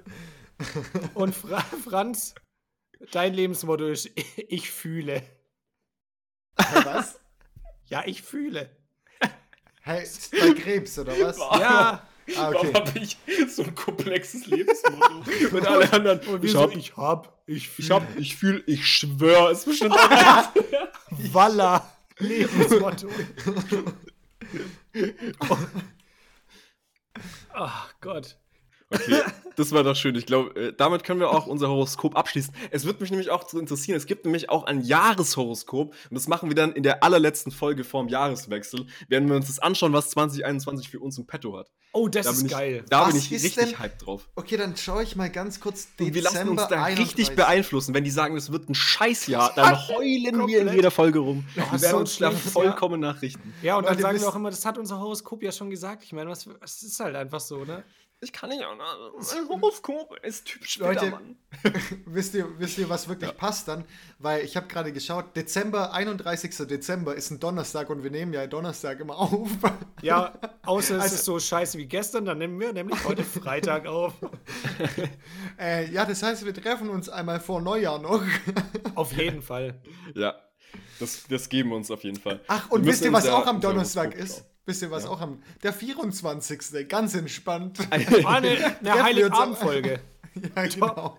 Und Fra Franz, dein Lebensmotto ist, ich fühle. Was? Ja, ich fühle. Hey, bei Krebs, oder (laughs) was? Ja. Ah, Warum okay. habe ich so ein komplexes Lebensmotto? (laughs) Und alle anderen. Und ich so, hab, ich hab, ich fühle. ich hab, ich fühl, ich schwör, ist bestimmt auch (laughs) Walla. Lebensmotto. Ach Gott. Okay, das war doch schön. Ich glaube, äh, damit können wir auch unser Horoskop abschließen. Es wird mich nämlich auch zu interessieren. Es gibt nämlich auch ein Jahreshoroskop und das machen wir dann in der allerletzten Folge vorm Jahreswechsel. Werden wir uns das anschauen, was 2021 für uns im Petto hat. Oh, das Da ist ich, geil. Da Was bin ich richtig denn- hyped drauf. Okay, dann schaue ich mal ganz kurz Und wir lassen uns Dezember da richtig 31. beeinflussen. Wenn die sagen, es wird ein Scheißjahr, dann heulen wir in jeder Folge rum. Wir werden uns da vollkommen nachrichten. Ja, und dann Leute, sagen wir auch immer, das hat unser Horoskop ja schon gesagt. Ich meine, was, es ist halt einfach so, ne? Ich kann nicht auch. Ein Horoskop ist typisch Leute. (laughs) Wisst ihr, wisst ihr, was wirklich passt dann? Weil ich habe gerade geschaut, Dezember, 31. Dezember ist ein Donnerstag und wir nehmen ja Donnerstag immer auf. Ja, außer es Also- ist so scheiße wie gestern, dann nehmen wir nämlich heute (laughs) Freitag auf. (laughs) äh, ja, das heißt, wir treffen uns einmal vor Neujahr noch. Auf jeden Fall. Ja, das, das geben wir uns auf jeden Fall. Ach, und wisst ihr, was auch am Donnerstag ist? Wisst ihr, was auch am. Der 24. Ganz entspannt. (laughs) War eine, eine Heiligabendfolge. (laughs) ja, genau.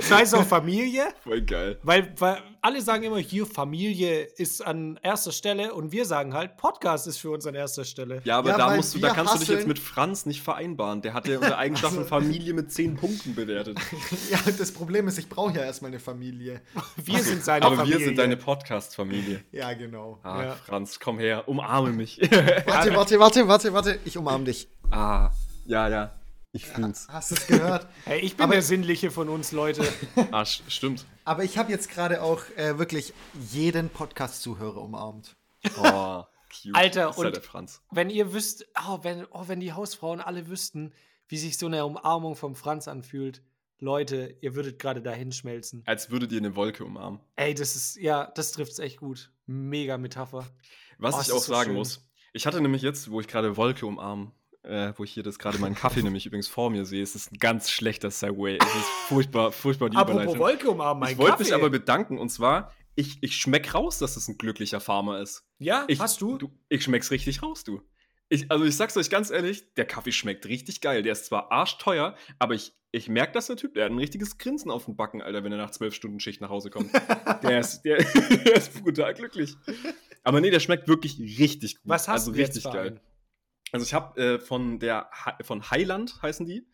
Scheiß auf Familie, Voll geil. weil, weil alle sagen immer, hier Familie ist an erster Stelle und wir sagen halt, Podcast ist für uns an erster Stelle. Ja, aber Ja, da musst du, da kannst du dich jetzt hasseln- mit Franz nicht vereinbaren. Der hat ja (laughs) unsere Eigenschaften Familie mit 10 Punkten bewertet. (laughs) Ja, das Problem ist, ich brauche ja erstmal eine Familie. (laughs) Wir sind seine Aber Familie. wir sind deine Podcast-Familie. Ja, genau. Ah, Ja. Franz, komm her, umarme mich. Warte, warte, warte, warte, warte. Ich umarm dich. ah, ja, ja. Ich fühl's. Hast du es gehört? (laughs) Hey, ich bin Aber- der Sinnliche von uns, Leute. Ah, stimmt. Aber ich habe jetzt gerade auch äh, wirklich jeden Podcast-Zuhörer umarmt. Oh, cute. Alter, das halt und- der Franz. Wenn ihr wüsst, oh, wenn, oh, wenn die Hausfrauen alle wüssten, wie sich so eine Umarmung vom Franz anfühlt, Leute, ihr würdet gerade dahin schmelzen. Als würdet ihr eine Wolke umarmen. Ey, das ist, ja, das trifft's echt gut. Mega Metapher. Was Oh, ich auch so sagen schön. muss, ich hatte nämlich jetzt, wo ich gerade Wolke umarmen, äh, wo ich hier das gerade meinen Kaffee nämlich übrigens vor mir sehe, es ist ein ganz schlechter Segway. Es ist furchtbar, furchtbar die Apropos Überleitung. Wolke umarmen, mein ich wollte mich aber bedanken und zwar, ich, ich schmeck raus, dass es ein glücklicher Farmer ist. Ja, Ich, hast du? Ich schmeck's richtig raus, du. Ich, also ich sag's euch ganz ehrlich, der Kaffee schmeckt richtig geil. Der ist zwar arschteuer, aber ich, ich merke, dass der Typ, der hat ein richtiges Grinsen auf dem Backen, Alter, wenn er nach zwölf Stunden Schicht nach Hause kommt. (laughs) der, ist, der, (laughs) der ist brutal glücklich. Aber nee, der schmeckt wirklich richtig gut. Was hast also du jetzt richtig für geil. einen? Also ich habe äh, von der von Highland heißen die.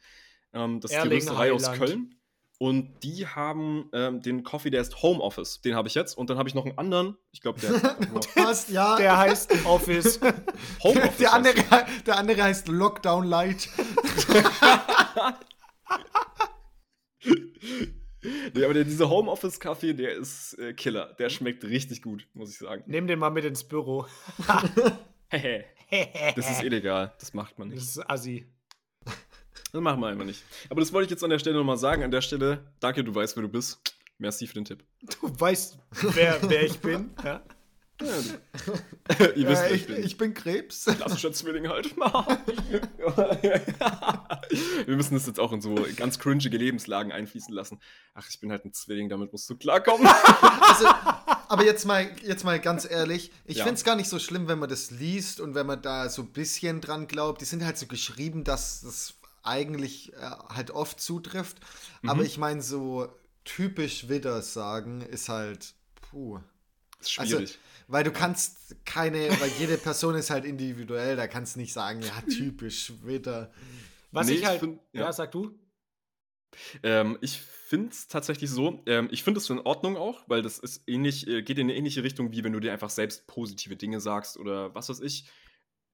Ähm, das ist die Erling Rösterei aus. Köln. Und die haben ähm, den Coffee, der ist Homeoffice. Den habe ich jetzt. Und dann habe ich noch einen anderen. Ich glaube, der (laughs) Passt, ja. Der heißt Office. (laughs) Homeoffice. der, heißt andere, der andere heißt Lockdown Light. (laughs) Nee, aber der, dieser Homeoffice-Kaffee, der ist äh, Killer. Der schmeckt richtig gut, muss ich sagen. Nimm den mal mit ins Büro. (laughs) das ist illegal. Das macht man Das nicht. ist assi. Das machen wir einfach nicht. Aber das wollte ich jetzt an der Stelle nochmal sagen. An der Stelle, danke, du weißt, wer du bist. Merci für den Tipp. Du weißt, wer, wer ich bin. (laughs) Ja? (laughs) Ihr wisst, wer ich, ich bin. ich bin Krebs. Klassischer Zwilling halt. Wir müssen das jetzt auch in so ganz cringige Lebenslagen einfließen lassen. Ach, ich bin halt ein Zwilling, damit musst du klarkommen. Also, aber jetzt mal, jetzt mal ganz ehrlich, ich Ja. finde es gar nicht so schlimm, wenn man das liest und wenn man da so ein bisschen dran glaubt. Die sind halt so geschrieben, dass das eigentlich äh, halt oft zutrifft. Mhm. Aber ich meine, so typisch Widder sagen ist halt, puh. ist Also, schwierig. weil du kannst keine, weil jede Person ist halt individuell, da kannst du nicht sagen, ja, typisch Widder. Was Nee, ich ich halt. find- ja. ja. sag du. Ähm, ich finde es tatsächlich so, ähm, ich finde es in Ordnung auch, weil das ist ähnlich, äh, geht in eine ähnliche Richtung, wie wenn du dir einfach selbst positive Dinge sagst oder was weiß ich.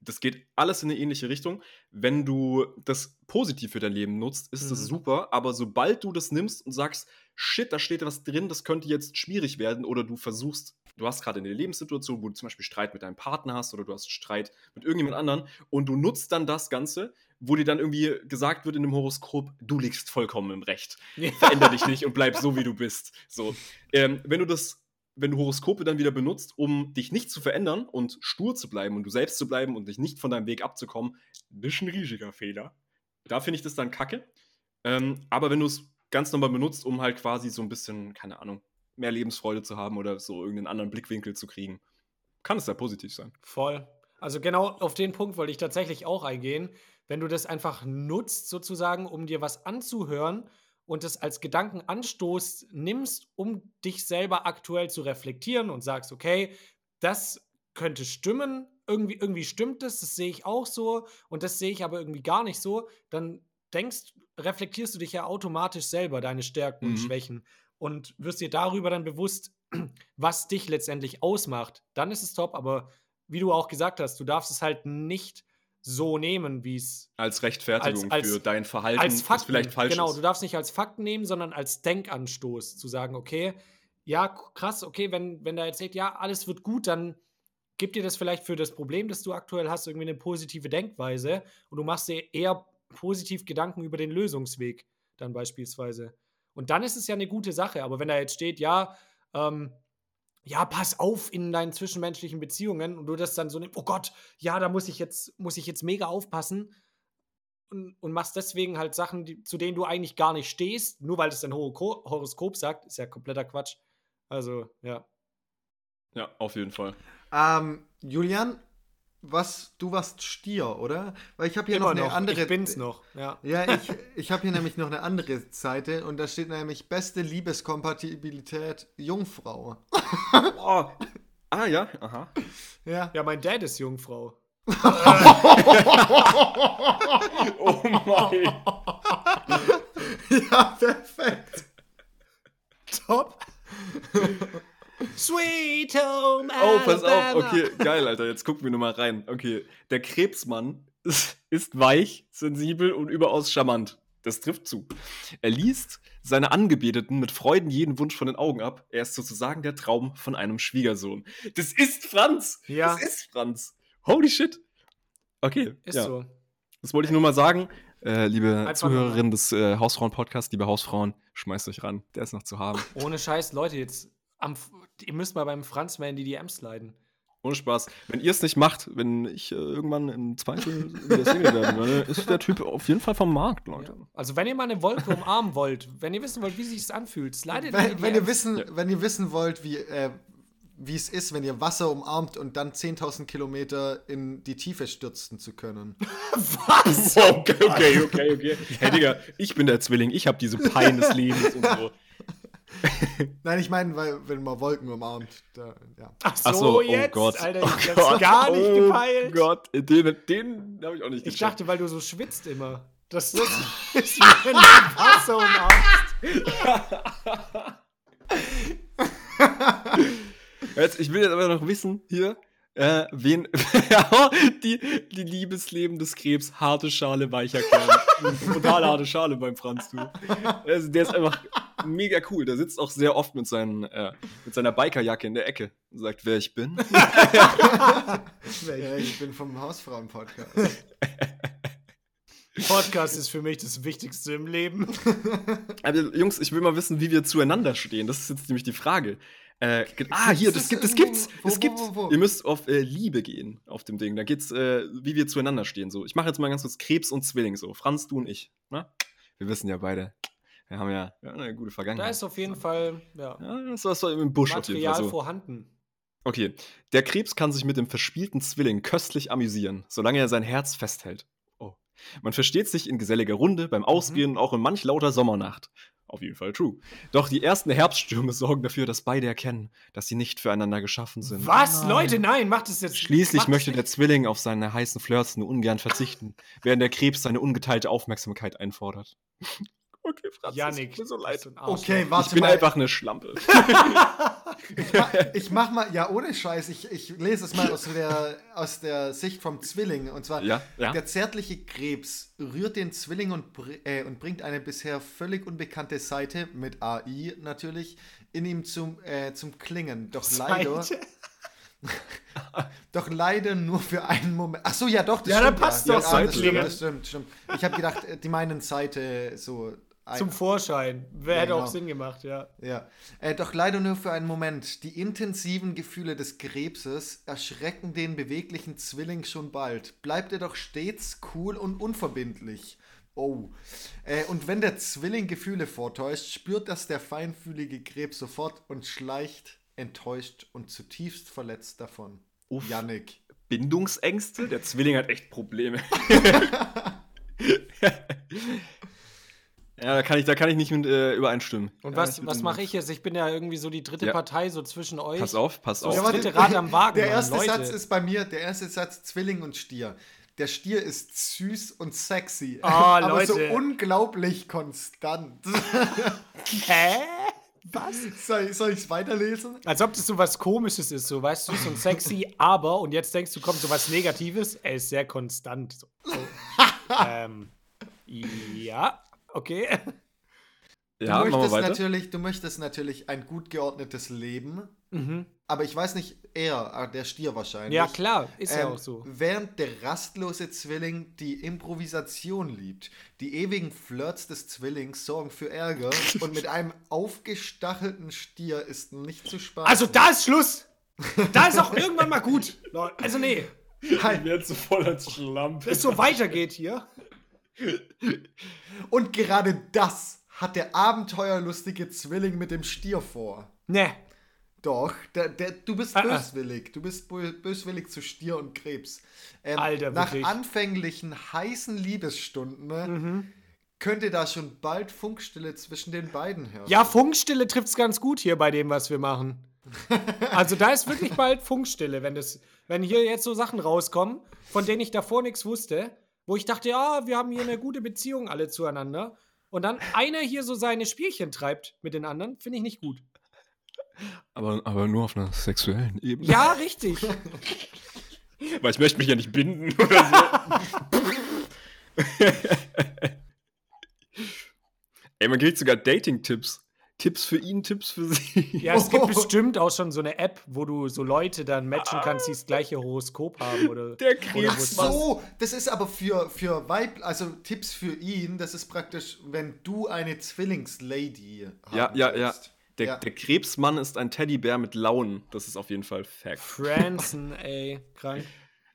Das geht alles in eine ähnliche Richtung. Wenn du das positiv für dein Leben nutzt, ist das Mhm. super, aber sobald du das nimmst und sagst, shit, da steht was drin, das könnte jetzt schwierig werden, oder du versuchst, du hast gerade eine Lebenssituation, wo du zum Beispiel Streit mit deinem Partner hast oder du hast Streit mit irgendjemand anderen und du nutzt dann das Ganze, wo dir dann irgendwie gesagt wird in dem Horoskop, du liegst vollkommen im Recht veränder dich nicht und bleib (laughs) so, wie du bist. So. Ähm, wenn du das, wenn du Horoskope dann wieder benutzt, um dich nicht zu verändern und stur zu bleiben und du selbst zu bleiben und dich nicht von deinem Weg abzukommen, das ist ein riesiger Fehler. Da finde ich das dann kacke. Ähm, aber wenn du es ganz normal benutzt, um halt quasi so ein bisschen, keine Ahnung, mehr Lebensfreude zu haben oder so irgendeinen anderen Blickwinkel zu kriegen, kann es ja positiv sein. Voll. Also genau auf den Punkt wollte ich tatsächlich auch eingehen. Wenn du das einfach nutzt, sozusagen, um dir was anzuhören und es als Gedankenanstoß nimmst, um dich selber aktuell zu reflektieren und sagst, okay, das könnte stimmen, irgendwie, irgendwie stimmt das, das sehe ich auch so und das sehe ich aber irgendwie gar nicht so, dann denkst, reflektierst du dich ja automatisch selber, deine Stärken und Mhm. Schwächen und wirst dir darüber dann bewusst, (clears throat) was dich letztendlich ausmacht. Dann ist es top, aber wie du auch gesagt hast, du darfst es halt nicht so nehmen, wie es Als Rechtfertigung Als- als- für dein Verhalten, als das Fakten, vielleicht falsch genau, ist. du darfst nicht als Fakten nehmen, sondern als Denkanstoß zu sagen, okay, ja, krass, okay, wenn, wenn da jetzt steht, ja, alles wird gut, dann gibt dir das vielleicht für das Problem, das du aktuell hast, irgendwie eine positive Denkweise und du machst dir eher positiv Gedanken über den Lösungsweg dann beispielsweise. Und dann ist es ja eine gute Sache, aber wenn da jetzt steht, ja, ähm, ja, pass auf in deinen zwischenmenschlichen Beziehungen und du das dann so nimmst, oh Gott, ja, da muss ich jetzt, muss ich jetzt mega aufpassen, und, und machst deswegen halt Sachen, die, zu denen du eigentlich gar nicht stehst, nur weil es dein Horoskop sagt, ist ja kompletter Quatsch. Also, ja. Ja, auf jeden Fall. Ähm, Julian, was, du warst Stier, oder? Weil ich habe hier noch eine andere. Ich bin's noch, ja. Ja, ich, ich habe hier nämlich noch eine andere Seite und da steht nämlich beste Liebeskompatibilität Jungfrau. (laughs) Oh. Ah ja, aha. Ja. Ja, mein Dad ist Jungfrau. (laughs) Oh mein. ja, perfekt. Top. Sweet Home Oh, pass auf. Alabama. Okay, geil, Alter. Jetzt gucken wir nur mal rein. Okay, der Krebsmann ist, (laughs) ist weich, sensibel und überaus charmant. Das trifft zu. Er liest seine Angebeteten mit Freuden jeden Wunsch von den Augen ab. Er ist sozusagen der Traum von einem Schwiegersohn. Das ist Franz. Ja. Das ist Franz. Holy shit. Okay. Ist ja. so. Das wollte ich nur mal sagen. Äh, liebe Einfach Zuhörerinnen des äh, Hausfrauen-Podcasts, liebe Hausfrauen, schmeißt euch ran. Der ist noch zu haben. Ohne Scheiß, Leute, jetzt am, ihr müsst mal beim Franz mal in die DMs leiden. Ohne Spaß. Wenn ihr es nicht macht, wenn ich äh, irgendwann im Zweifel wieder Single werden werde, ist der Typ auf jeden Fall vom Markt, Leute. Ja. Also, wenn ihr mal eine Wolke umarmen wollt, wenn ihr wissen wollt, wie sich anfühlt, slidet in die Wenn, wenn, ihr DMs. wissen, Ja. wenn ihr wissen wollt, wie, äh, wie es ist, wenn ihr Wasser umarmt und dann 10.000 Kilometer in die Tiefe stürzen zu können. Was? (laughs) (laughs) Okay, okay, okay, okay. Hey, Digga, ich bin der Zwilling, ich habe diese Pein des Lebens und so. (laughs) Nein, ich meine, weil wenn man Wolken umarmt, da, ja. Ach so, Ach so, oh jetzt? Gott. Alter, Oh ich hab's Gott. gar nicht oh gepeilt. Gott, den, den habe ich auch nicht Ich gecheckt. dachte, weil du so schwitzt immer. Das (laughs) ist, wenn du Wasser umarmst. (laughs) Jetzt, ich will jetzt aber noch wissen, hier, äh, wen, (laughs) die, die Liebesleben des Krebs, harte Schale, weicher Kern. (laughs) Total harte Schale beim Franz, du. Also, der ist einfach mega cool. Der sitzt auch sehr oft mit, seinen, äh, mit seiner Bikerjacke in der Ecke und sagt, wer ich bin. (laughs) ja. Ich bin vom Hausfrauen-Podcast. Podcast ist für mich das Wichtigste im Leben. Also, Jungs, ich will mal wissen, wie wir zueinander stehen. Das ist jetzt nämlich die Frage. Äh, ah, hier, das gibt, das gibt's. Das gibt's. wo, wo? Ihr müsst auf äh, Liebe gehen, auf dem Ding. Da geht's, äh, wie wir zueinander stehen. So, ich mache jetzt mal ganz kurz Krebs und Zwilling. So, Franz, du und ich. Ne? Wir wissen ja beide, Wir haben ja, ja eine gute Da Vergangenheit. ist auf jeden Fall ja, ja, das so im Busch auf jeden Fall Material so. vorhanden. Okay, der Krebs kann sich mit dem verspielten Zwilling köstlich amüsieren, solange er sein Herz festhält. Oh. Man versteht sich in geselliger Runde, beim Ausgehen und auch in manch lauter Sommernacht. Auf jeden Fall true. Doch die ersten Herbststürme sorgen dafür, dass beide erkennen, dass sie nicht füreinander geschaffen sind. Was? Nein. Leute, nein, macht es jetzt. Schließlich möchte der. Zwilling auf seine heißen Flirts nur ungern verzichten, während der Krebs seine ungeteilte Aufmerksamkeit einfordert. Okay, Franz, Janik. mir so leid. Okay, warte Ich bin mal. einfach eine Schlampe. (laughs) Ich mach, ich mach mal, ja, ohne Scheiß, ich, ich lese es mal aus der, aus der Sicht vom Zwilling. Und zwar, Ja, ja. der zärtliche Krebs rührt den Zwilling und, br- äh, und bringt eine bisher völlig unbekannte Seite, mit AI natürlich, in ihm zum, äh, zum Klingen. Doch leider, Seite. (laughs) doch leider nur für einen Moment. Ach so, ja, doch, das Ja, dann stimmt. passt ja. doch, ja, das stimmt, das stimmt, stimmt. Ich habe gedacht, äh, die meinen Seite so. Zum Vorschein. Wer Ja, hätte auch genau. Sinn gemacht, ja. Ja, äh, doch leider nur für einen Moment. Die intensiven Gefühle des Krebses erschrecken den beweglichen Zwilling schon bald. Bleibt er doch stets cool und unverbindlich. Oh. Äh, und wenn der Zwilling Gefühle vortäuscht, spürt das der feinfühlige Krebs sofort und schleicht enttäuscht und zutiefst verletzt davon. Uff. Yannick. Bindungsängste? Der Zwilling hat echt Probleme. (laughs) (laughs) ja, da kann ich, da kann ich nicht mit äh, übereinstimmen. Und Ja, was, mache ich jetzt? Ich bin ja irgendwie so die dritte Ja. Partei so zwischen euch. Pass auf, pass So auf. das dritte Rad am Wagen, Der Mann, erste Leute. Satz ist bei mir, der erste Satz Zwilling und Stier. Der Stier ist süß und sexy, Oh, (laughs) aber so Leute. unglaublich konstant. (laughs) Hä? Was? soll soll ich es weiterlesen? Als ob das so was Komisches ist, so weißt du, so ein sexy, aber und jetzt denkst du, kommt so was Negatives. Er ist sehr konstant. So, so. (laughs) ähm, ja, okay. (laughs) ja, du, möchtest natürlich, du möchtest natürlich ein gut geordnetes Leben, Mhm. aber ich weiß nicht, er, ah, der Stier wahrscheinlich. Ja, klar, ist ja Ähm, auch so. Während der rastlose Zwilling die Improvisation liebt. Die ewigen Flirts des Zwillings sorgen für Ärger (laughs) und mit einem aufgestachelten Stier ist nicht zu spaßen. Also, da ist Schluss. Da ist auch irgendwann mal gut. (laughs) Also, nee, Jetzt so voll als Schlampe. es so weitergeht hier. Und gerade das hat der abenteuerlustige Zwilling mit dem Stier vor. Ne. Doch, der, der, du bist Ah, ah. böswillig. Du bist bö- böswillig zu Stier und Krebs. Ähm, Alter, nach wirklich. anfänglichen heißen Liebesstunden ne, könnte da schon bald Funkstille zwischen den beiden herrschen. Ja, Funkstille trifft es ganz gut hier bei dem, was wir machen. (laughs) Also da ist wirklich bald Funkstille, wenn das, wenn hier jetzt so Sachen rauskommen, von denen ich davor nichts wusste, wo ich dachte, ja, wir haben hier eine gute Beziehung alle zueinander. Und dann einer hier so seine Spielchen treibt mit den anderen, finde ich nicht gut. Aber, aber nur auf einer sexuellen Ebene. Ja, richtig. (laughs) Weil ich möchte mich ja nicht binden oder so. (laughs) Ey, man kriegt sogar Dating-Tipps. Tipps für ihn, Tipps für sie. Ja, es gibt (laughs) bestimmt auch schon so eine App, wo du so Leute dann matchen kannst, die das gleiche Horoskop haben oder. Der Krebs, Ach so, das ist aber für, für Weib, also Tipps für ihn, das ist praktisch, wenn du eine Zwillingslady haben Ja, ja, ja. Der, Ja. der Krebsmann ist ein Teddybär mit Launen. Das ist auf jeden Fall Fact. Franzen, ey, krank.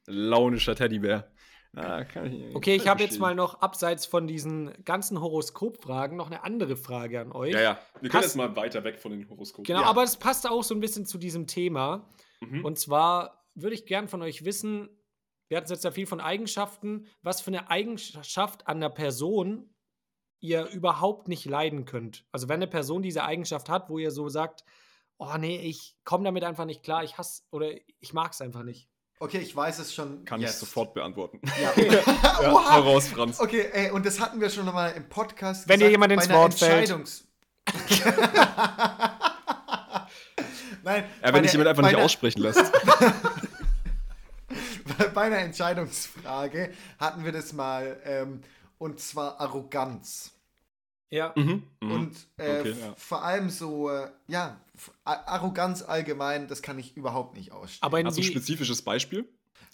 Launischer Teddybär. Ah, kann ich, Okay, ich habe jetzt mal noch abseits von diesen ganzen Horoskopfragen noch eine andere Frage an euch. Ja, ja. Wir können Passt- jetzt mal weiter weg von den Horoskopen. Genau, Ja. aber es passt auch so ein bisschen zu diesem Thema. Mhm. Und zwar würde ich gern von euch wissen, wir hatten jetzt ja viel von Eigenschaften, was für eine Eigenschaft an der Person ihr überhaupt nicht leiden könnt. Also wenn eine Person diese Eigenschaft hat, wo ihr so sagt, oh nee, ich komme damit einfach nicht klar, ich hasse oder ich mag es einfach nicht. Okay, ich weiß es schon Kann jetzt. ich sofort beantworten. Ja. (laughs) Ja, (laughs) Oha! heraus, Franz. Okay, ey, und das hatten wir schon mal im Podcast. Wenn dir gesagt, jemand bei ins Wort fällt. Entscheidungs (laughs) Nein, Ja, bei wenn einer- jemand einfach nicht aussprechen lässt. Bei einer Entscheidungsfrage hatten wir das mal, ähm, und zwar Arroganz. Ja. Mhm. mhm. Und äh, Okay, ja. vor allem so, äh, ja, Arroganz allgemein, das kann ich überhaupt nicht ausstehen. Aber Hast du ein spezifisches Beispiel?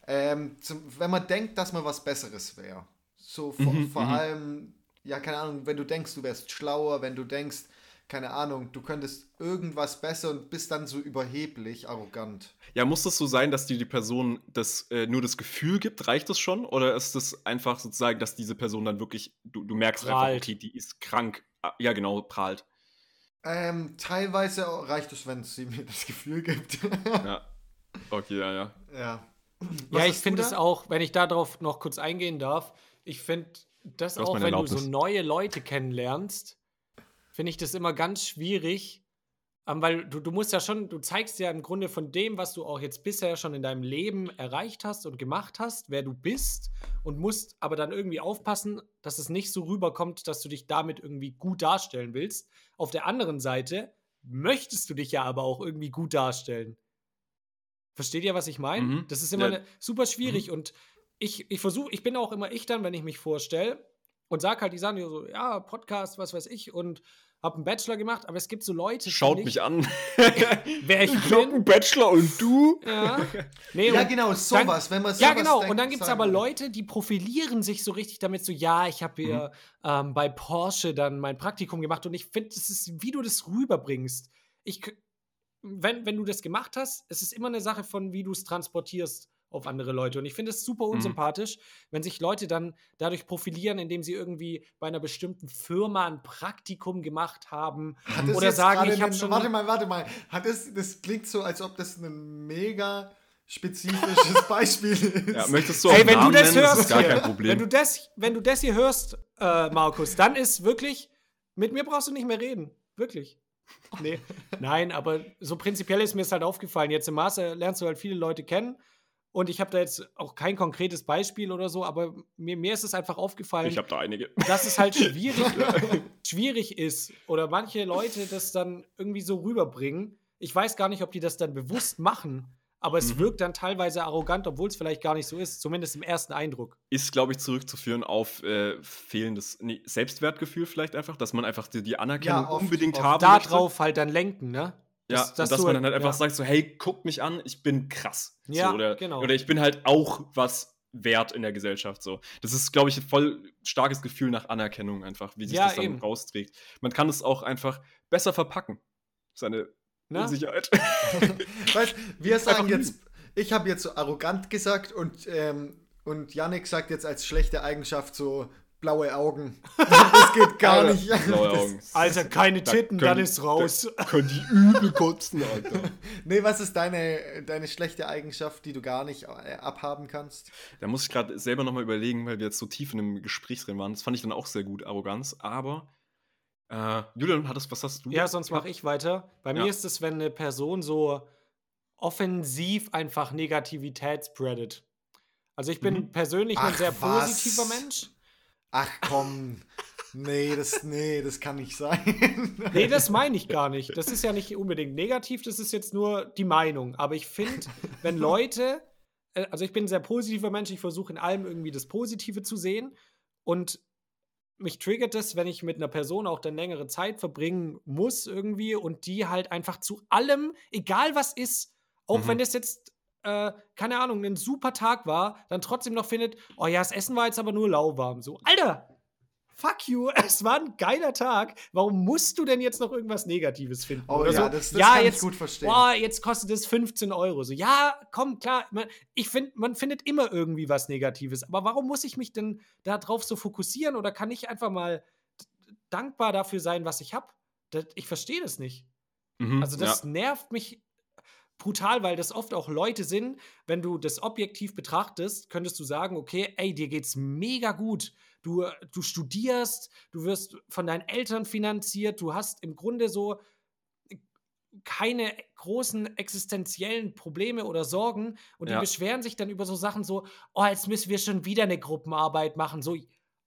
Ähm, zum, wenn man denkt, dass man was Besseres wäre. So vor, Mhm, vor mhm. allem, ja, keine Ahnung, wenn du denkst, du wärst schlauer, wenn du denkst, keine Ahnung, du könntest irgendwas besser und bist dann so überheblich, arrogant. Ja, muss das so sein, dass dir die Person das, äh, nur das Gefühl gibt? Reicht das schon? Oder ist das einfach sozusagen, dass diese Person dann wirklich, du, du merkst einfach, Prahlt. okay, die ist krank ah, ja genau, prahlt. Ähm, teilweise reicht es, wenn sie (laughs) mir das Gefühl gibt. (laughs) Ja. Okay, ja, ja. ja. Ja, ich finde es auch, wenn ich darauf noch kurz eingehen darf, ich finde das auch, wenn du so neue Leute kennenlernst, finde ich das immer ganz schwierig, ähm, weil du, du musst ja schon, du zeigst ja im Grunde von dem, was du auch jetzt bisher schon in deinem Leben erreicht hast und gemacht hast, wer du bist und musst aber dann irgendwie aufpassen, dass es nicht so rüberkommt, dass du dich damit irgendwie gut darstellen willst. Auf der anderen Seite möchtest du dich ja aber auch irgendwie gut darstellen. Versteht ihr, was ich meine? Mhm. Das ist immer Ja. ne, super schwierig und ich, ich versuche, ich bin auch immer ich dann, wenn ich mich vorstelle und sag halt die Sachen so, ja, Podcast, was weiß ich und habe einen Bachelor gemacht, aber es gibt so Leute, Schaut mich an. (laughs) wer ich hab einen bin. Bachelor und du? Ja, nee, Ja, und genau, dann- sowas. wenn man ja, sowas genau. denkt, Und dann gibt es aber. Leute, die profilieren sich so richtig damit, so, ja, ich habe hier Mhm. ähm, bei Porsche dann mein Praktikum gemacht und ich finde, es ist, wie du das rüberbringst. Ich, wenn, wenn du das gemacht hast, es ist immer eine Sache von, wie du es transportierst auf andere Leute. Und ich finde es super Mhm. unsympathisch, wenn sich Leute dann dadurch profilieren, indem sie irgendwie bei einer bestimmten Firma ein Praktikum gemacht haben. Hat Oder sagen, ich habe schon. Warte mal, warte mal. Hat das, das klingt so, als ob das ein mega spezifisches (laughs) Beispiel ist. Ja, möchtest du auch Ey, wenn du Namen das nennen? hörst, ist gar kein Problem. Wenn du das, wenn du das hier hörst, äh, Markus, dann ist wirklich, mit mir brauchst du nicht mehr reden. Wirklich. Nee. (laughs) Nein, aber so prinzipiell ist mir es halt aufgefallen. Jetzt im Master lernst du halt viele Leute kennen. Und ich habe da jetzt auch kein konkretes Beispiel oder so, aber mir, mir ist es einfach aufgefallen, ich habe da einige. dass es halt schwierig, (laughs) schwierig ist oder manche Leute das dann irgendwie so rüberbringen. Ich weiß gar nicht, ob die das dann bewusst machen, aber es Mhm. wirkt dann teilweise arrogant, obwohl es vielleicht gar nicht so ist, zumindest im ersten Eindruck. Ist, glaube ich, zurückzuführen auf äh, fehlendes nee, Selbstwertgefühl vielleicht einfach, dass man einfach die, die Anerkennung Ja, oft- unbedingt oft. haben möchte. Darauf halt dann lenken, ne? Ja, Dass- dass, dass man halt- dann halt einfach ja. sagt so, hey, guck mich an, ich bin krass. Ja, so, oder, genau. Oder ich bin halt auch was wert in der Gesellschaft. So. Das ist, glaube ich, ein voll starkes Gefühl nach Anerkennung einfach, wie sich Ja, das dann eben. rausträgt. Man kann es auch einfach besser verpacken. Seine Ne? Unsicherheit. (laughs) Weißt, wir sagen jetzt, ich habe jetzt so arrogant gesagt und, ähm, und Yannick sagt jetzt als schlechte Eigenschaft so blaue Augen. (laughs) Das geht gar Alter, nicht. Blaue Das- Augen. Alter, keine Da Titten, können- dann ist raus. Da (laughs) können die übel kotzen, Alter. (laughs) Nee, was ist deine, deine schlechte Eigenschaft, die du gar nicht äh, abhaben kannst? Da muss ich gerade selber nochmal überlegen, weil wir jetzt so tief in einem Gespräch drin waren. Das fand ich dann auch sehr gut, Arroganz. Aber, äh, Julian, hattest, was hast du? Ja, sonst mache ich weiter. Bei Ja. mir ist es, wenn eine Person so offensiv einfach Negativität spreadet. Also ich bin Mhm. persönlich ein Ach, sehr was? positiver Mensch. Ach komm. Nee, das, nee, das kann nicht sein. (laughs) Nee, das meine ich gar nicht. Das ist ja nicht unbedingt negativ, das ist jetzt nur die Meinung. Aber ich finde, wenn Leute, äh, also ich bin ein sehr positiver Mensch, ich versuche in allem irgendwie das Positive zu sehen. Und mich triggert es, wenn ich mit einer Person auch dann längere Zeit verbringen muss irgendwie und die halt einfach zu allem, egal was ist, auch Mhm. wenn das jetzt, äh, keine Ahnung, ein super Tag war, dann trotzdem noch findet, oh ja, das Essen war jetzt aber nur lauwarm. So, Alter, fuck you, (laughs) es war ein geiler Tag. Warum musst du denn jetzt noch irgendwas Negatives finden? Oh Oder ja, so, das, das ja, kann jetzt, ich gut verstehen. Boah, jetzt kostet es 15 Euro. So, ja, komm, klar. Man, ich finde, man findet immer irgendwie was Negatives. Aber warum muss ich mich denn darauf so fokussieren? Oder kann ich einfach mal dankbar dafür sein, was ich habe? Ich verstehe das nicht. Mhm, Also, das nervt mich brutal, weil das oft auch Leute sind, wenn du das objektiv betrachtest, könntest du sagen, okay, ey, dir geht's mega gut. Du, du studierst, du wirst von deinen Eltern finanziert, du hast im Grunde so keine großen existenziellen Probleme oder Sorgen und die Ja. beschweren sich dann über so Sachen so, oh, jetzt müssen wir schon wieder eine Gruppenarbeit machen. So,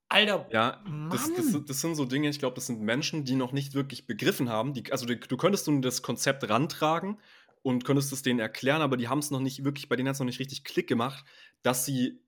Alter, Ja, das, das, das sind so Dinge, ich glaube, das sind Menschen, die noch nicht wirklich begriffen haben. Die, also die, du könntest nun das Konzept rantragen und könntest es denen erklären, aber die haben es noch nicht wirklich, bei denen hat es noch nicht richtig Klick gemacht, dass sie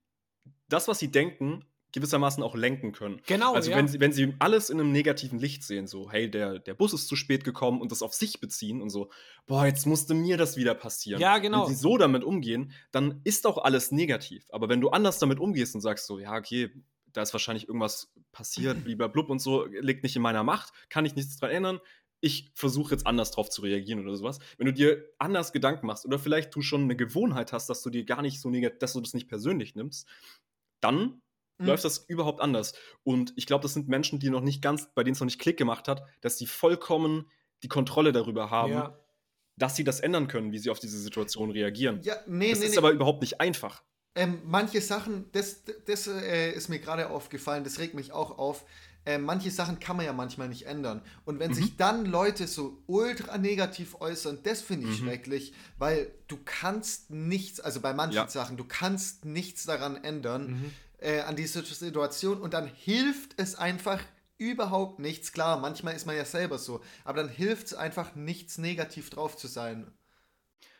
das, was sie denken, gewissermaßen auch lenken können. genau. Also ja. wenn, sie, wenn sie alles in einem negativen Licht sehen, so, hey, der, der Bus ist zu spät gekommen und das auf sich beziehen und so, boah, jetzt musste mir das wieder passieren. Ja, genau. Wenn sie so damit umgehen, dann ist auch alles negativ. Aber wenn du anders damit umgehst und sagst so, ja, okay, da ist wahrscheinlich irgendwas passiert, (clears throat) lieber blub und so, liegt nicht in meiner Macht, kann ich nichts dran ändern. Ich versuche jetzt anders drauf zu reagieren oder sowas. Wenn du dir anders Gedanken machst oder vielleicht du schon eine Gewohnheit hast, dass du dir gar nicht so negativ, dass du das nicht persönlich nimmst, dann Mhm. läuft das überhaupt anders. Und ich glaube, das sind Menschen, die noch nicht ganz, bei denen es noch nicht Klick gemacht hat, dass sie vollkommen die Kontrolle darüber haben, Ja. dass sie das ändern können, wie sie auf diese Situation reagieren. Ja, nee, das nee, ist nee. aber überhaupt nicht einfach. Ähm, manche Sachen, das, das äh, ist mir gerade aufgefallen, das regt mich auch auf. Ähm, manche Sachen kann man ja manchmal nicht ändern. Und wenn Mhm. sich dann Leute so ultra negativ äußern, das finde ich Mhm. schrecklich, weil du kannst nichts, also bei manchen Ja. Sachen, du kannst nichts daran ändern, Mhm. äh, an dieser Situation und dann hilft es einfach überhaupt nichts. Klar, manchmal ist man ja selber so, aber dann hilft es einfach nichts negativ drauf zu sein.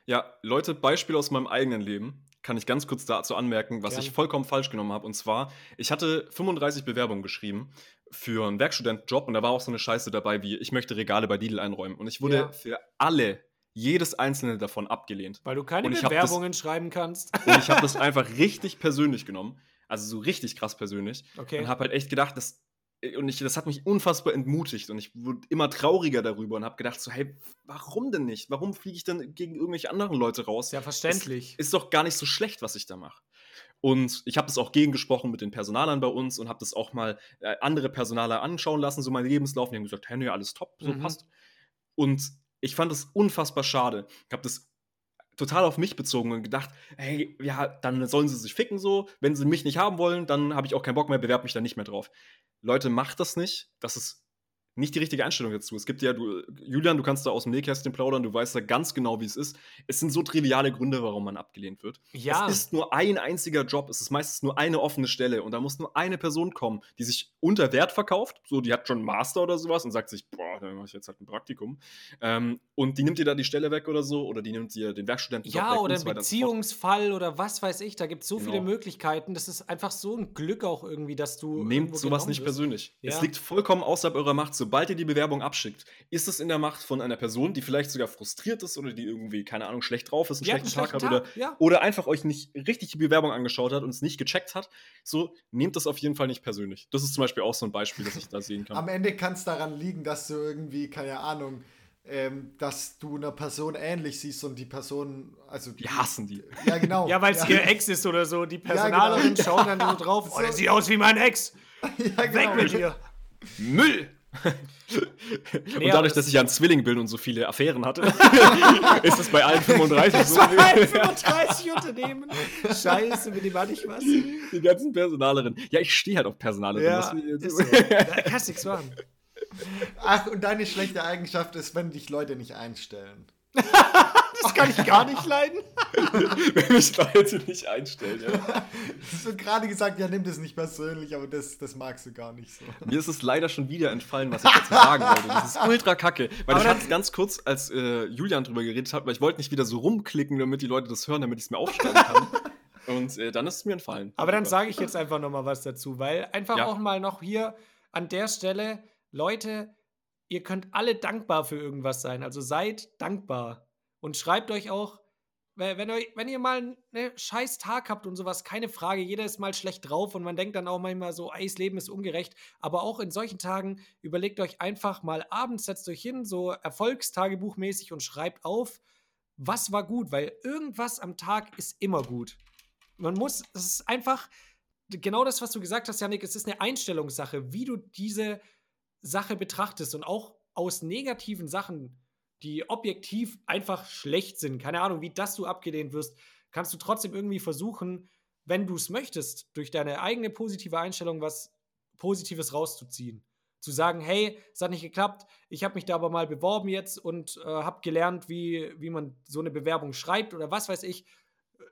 Ja, Leute, Beispiel aus meinem eigenen Leben. Kann ich ganz kurz dazu anmerken, was Gerne. ich vollkommen falsch genommen habe. Und zwar, ich hatte 35 Bewerbungen geschrieben für einen Werkstudentenjob und da war auch so eine Scheiße dabei wie, ich möchte Regale bei Lidl einräumen. Und ich wurde Ja. für alle, jedes einzelne davon abgelehnt. Weil du keine hab das- Bewerbungen schreiben kannst. (laughs) Und ich habe das (laughs) einfach richtig persönlich genommen. Also so richtig krass persönlich. Okay. Und habe halt echt gedacht, das, und ich, das hat mich unfassbar entmutigt. Und ich wurde immer trauriger darüber und habe gedacht, so, hey, warum denn nicht? Warum fliege ich denn gegen irgendwelche anderen Leute raus? Ja verständlich. Ist doch gar nicht so schlecht, was ich da mache. Und ich habe das auch gegengesprochen mit den Personalern bei uns und habe das auch mal äh, andere Personaler anschauen lassen, so mein Lebenslauf. Und die haben gesagt, hey, nee, alles top, so Mhm. passt. Und ich fand das unfassbar schade. Ich habe das total auf mich bezogen und gedacht, hey, ja, dann sollen sie sich ficken so. Wenn sie mich nicht haben wollen, dann habe ich auch keinen Bock mehr, bewerbe mich da nicht mehr drauf. Leute, macht das nicht. Das ist nicht die richtige Einstellung dazu. Es gibt ja, du, Julian, du kannst da aus dem Nähkästchen plaudern, du weißt da ganz genau, wie es ist. Es sind so triviale Gründe, warum man abgelehnt wird. Ja. Es ist nur ein einziger Job, es ist meistens nur eine offene Stelle und da muss nur eine Person kommen, die sich unter Wert verkauft, so die hat schon einen Master oder sowas und sagt sich, boah, dann mache ich jetzt halt ein Praktikum. Ähm, und die nimmt dir da die Stelle weg oder so oder die nimmt dir den Werkstudentenjob Ja, weg oder und ein. Beziehungsfall oder was weiß ich. Da gibt es so viele Genau. Möglichkeiten. Das ist einfach so ein Glück auch irgendwie, dass du. Nehmt sowas nicht wirst. persönlich. Ja. Es liegt vollkommen außerhalb eurer Macht. Sobald ihr die Bewerbung abschickt, ist es in der Macht von einer Person, die vielleicht sogar frustriert ist oder die irgendwie, keine Ahnung, schlecht drauf ist, einen Die hat einen schlechten Tag hat schlechten oder, Tag, ja. oder einfach euch nicht richtig die Bewerbung angeschaut hat und es nicht gecheckt hat. So, nehmt das auf jeden Fall nicht persönlich. Das ist zum Beispiel auch so ein Beispiel, das ich da sehen kann. Am Ende kann es daran liegen, dass du irgendwie, keine Ahnung, ähm, dass du einer Person ähnlich siehst und die Person, also Die hassen die. Ja, genau. (laughs) Ja, weil es ihr Ex ist oder so. Die Personalerin genau. schauen dann (laughs) so drauf. Oh, der sieht aus wie mein Ex. (laughs) ja, genau. Weg mit dir. Müll! (laughs) Und dadurch, das- dass ich ja ein Zwilling bin und so viele Affären hatte, (laughs) ist es bei allen 35 so. 35 Unternehmen. Scheiße, mit dem hatte ich was. Die ganzen Personalerinnen. Ja, ich stehe halt auf Personalerinnen. Ja, ist so. Da kannst nichts machen. Ach, und deine schlechte Eigenschaft ist, wenn dich Leute nicht einstellen. (laughs) Das kann ich gar nicht leiden. (laughs) Wenn mich Leute nicht einstellen. Ja. (laughs) Du hast gerade gesagt, ja, nimm das nicht persönlich, aber das, das magst du gar nicht so. Mir ist es leider schon wieder entfallen, was ich dazu sagen wollte. Das ist ultra kacke. Weil Aber ich hatte es ganz kurz, als äh, Julian drüber geredet hat, weil ich wollte nicht wieder so rumklicken, damit die Leute das hören, damit ich es mir aufschreiben kann. (laughs) Und äh, dann ist es mir entfallen. Aber dann sage ich jetzt einfach noch mal was dazu, weil einfach Ja. auch mal noch hier an der Stelle, Leute, ihr könnt alle dankbar für irgendwas sein. Also seid dankbar und schreibt euch auch, wenn, euch, wenn ihr mal einen scheiß Tag habt und sowas, keine Frage, jeder ist mal schlecht drauf und man denkt dann auch manchmal so, das Leben ist ungerecht. Aber auch in solchen Tagen überlegt euch einfach mal abends, setzt euch hin, so Erfolgstagebuchmäßig und schreibt auf, was war gut, weil irgendwas am Tag ist immer gut. Man muss, es ist einfach genau das, was du gesagt hast, Janik, es ist eine Einstellungssache, wie du diese Sache betrachtest und auch aus negativen Sachen, die objektiv einfach schlecht sind, keine Ahnung, wie das du abgelehnt wirst, kannst du trotzdem irgendwie versuchen, wenn du es möchtest, durch deine eigene positive Einstellung was Positives rauszuziehen. Zu sagen, hey, es hat nicht geklappt, ich habe mich da aber mal beworben jetzt und äh, habe gelernt, wie, wie man so eine Bewerbung schreibt oder was weiß ich.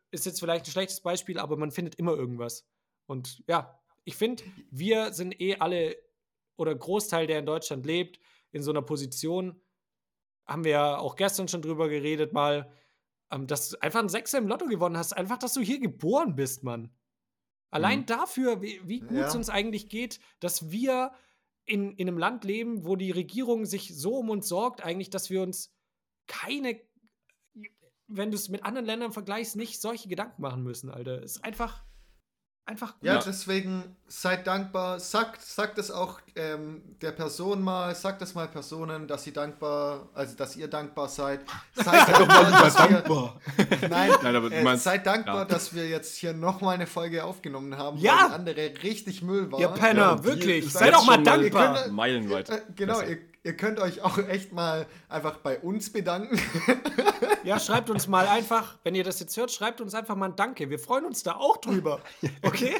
Ist jetzt vielleicht ein schlechtes Beispiel, aber man findet immer irgendwas. Und ja, ich finde, wir sind eh alle oder Großteil, der in Deutschland lebt, in so einer Position, haben wir ja auch gestern schon drüber geredet, mal, ähm, dass du einfach einen Sechser im Lotto gewonnen hast. Einfach, dass du hier geboren bist, Mann. Allein Mhm. dafür, wie, wie gut es Ja. uns eigentlich geht, dass wir in, in einem Land leben, wo die Regierung sich so um uns sorgt, eigentlich, dass wir uns keine, wenn du es mit anderen Ländern vergleichst, nicht solche Gedanken machen müssen, Alter. Es ist einfach Einfach gut. Ja, Ja. deswegen seid dankbar. Sagt, sagt es auch ähm, der Person mal, sagt es mal Personen, dass sie dankbar, also dass ihr dankbar seid. Seid (laughs) dankbar, dass wir, (laughs) Nein, Nein, aber äh, meinst- seid dankbar, ja. dass wir jetzt hier nochmal eine Folge aufgenommen haben, Ja. weil die andere richtig Müll war. Ihr Penner, Ja, wirklich. ist Sei jetzt doch mal schon mal- dankbar. Ihr Meilenweit. Äh, genau, ihr, ihr könnt euch auch echt mal einfach bei uns bedanken. (laughs) Ja, schreibt uns mal einfach, wenn ihr das jetzt hört, schreibt uns einfach mal ein Danke. Wir freuen uns da auch drüber. Okay?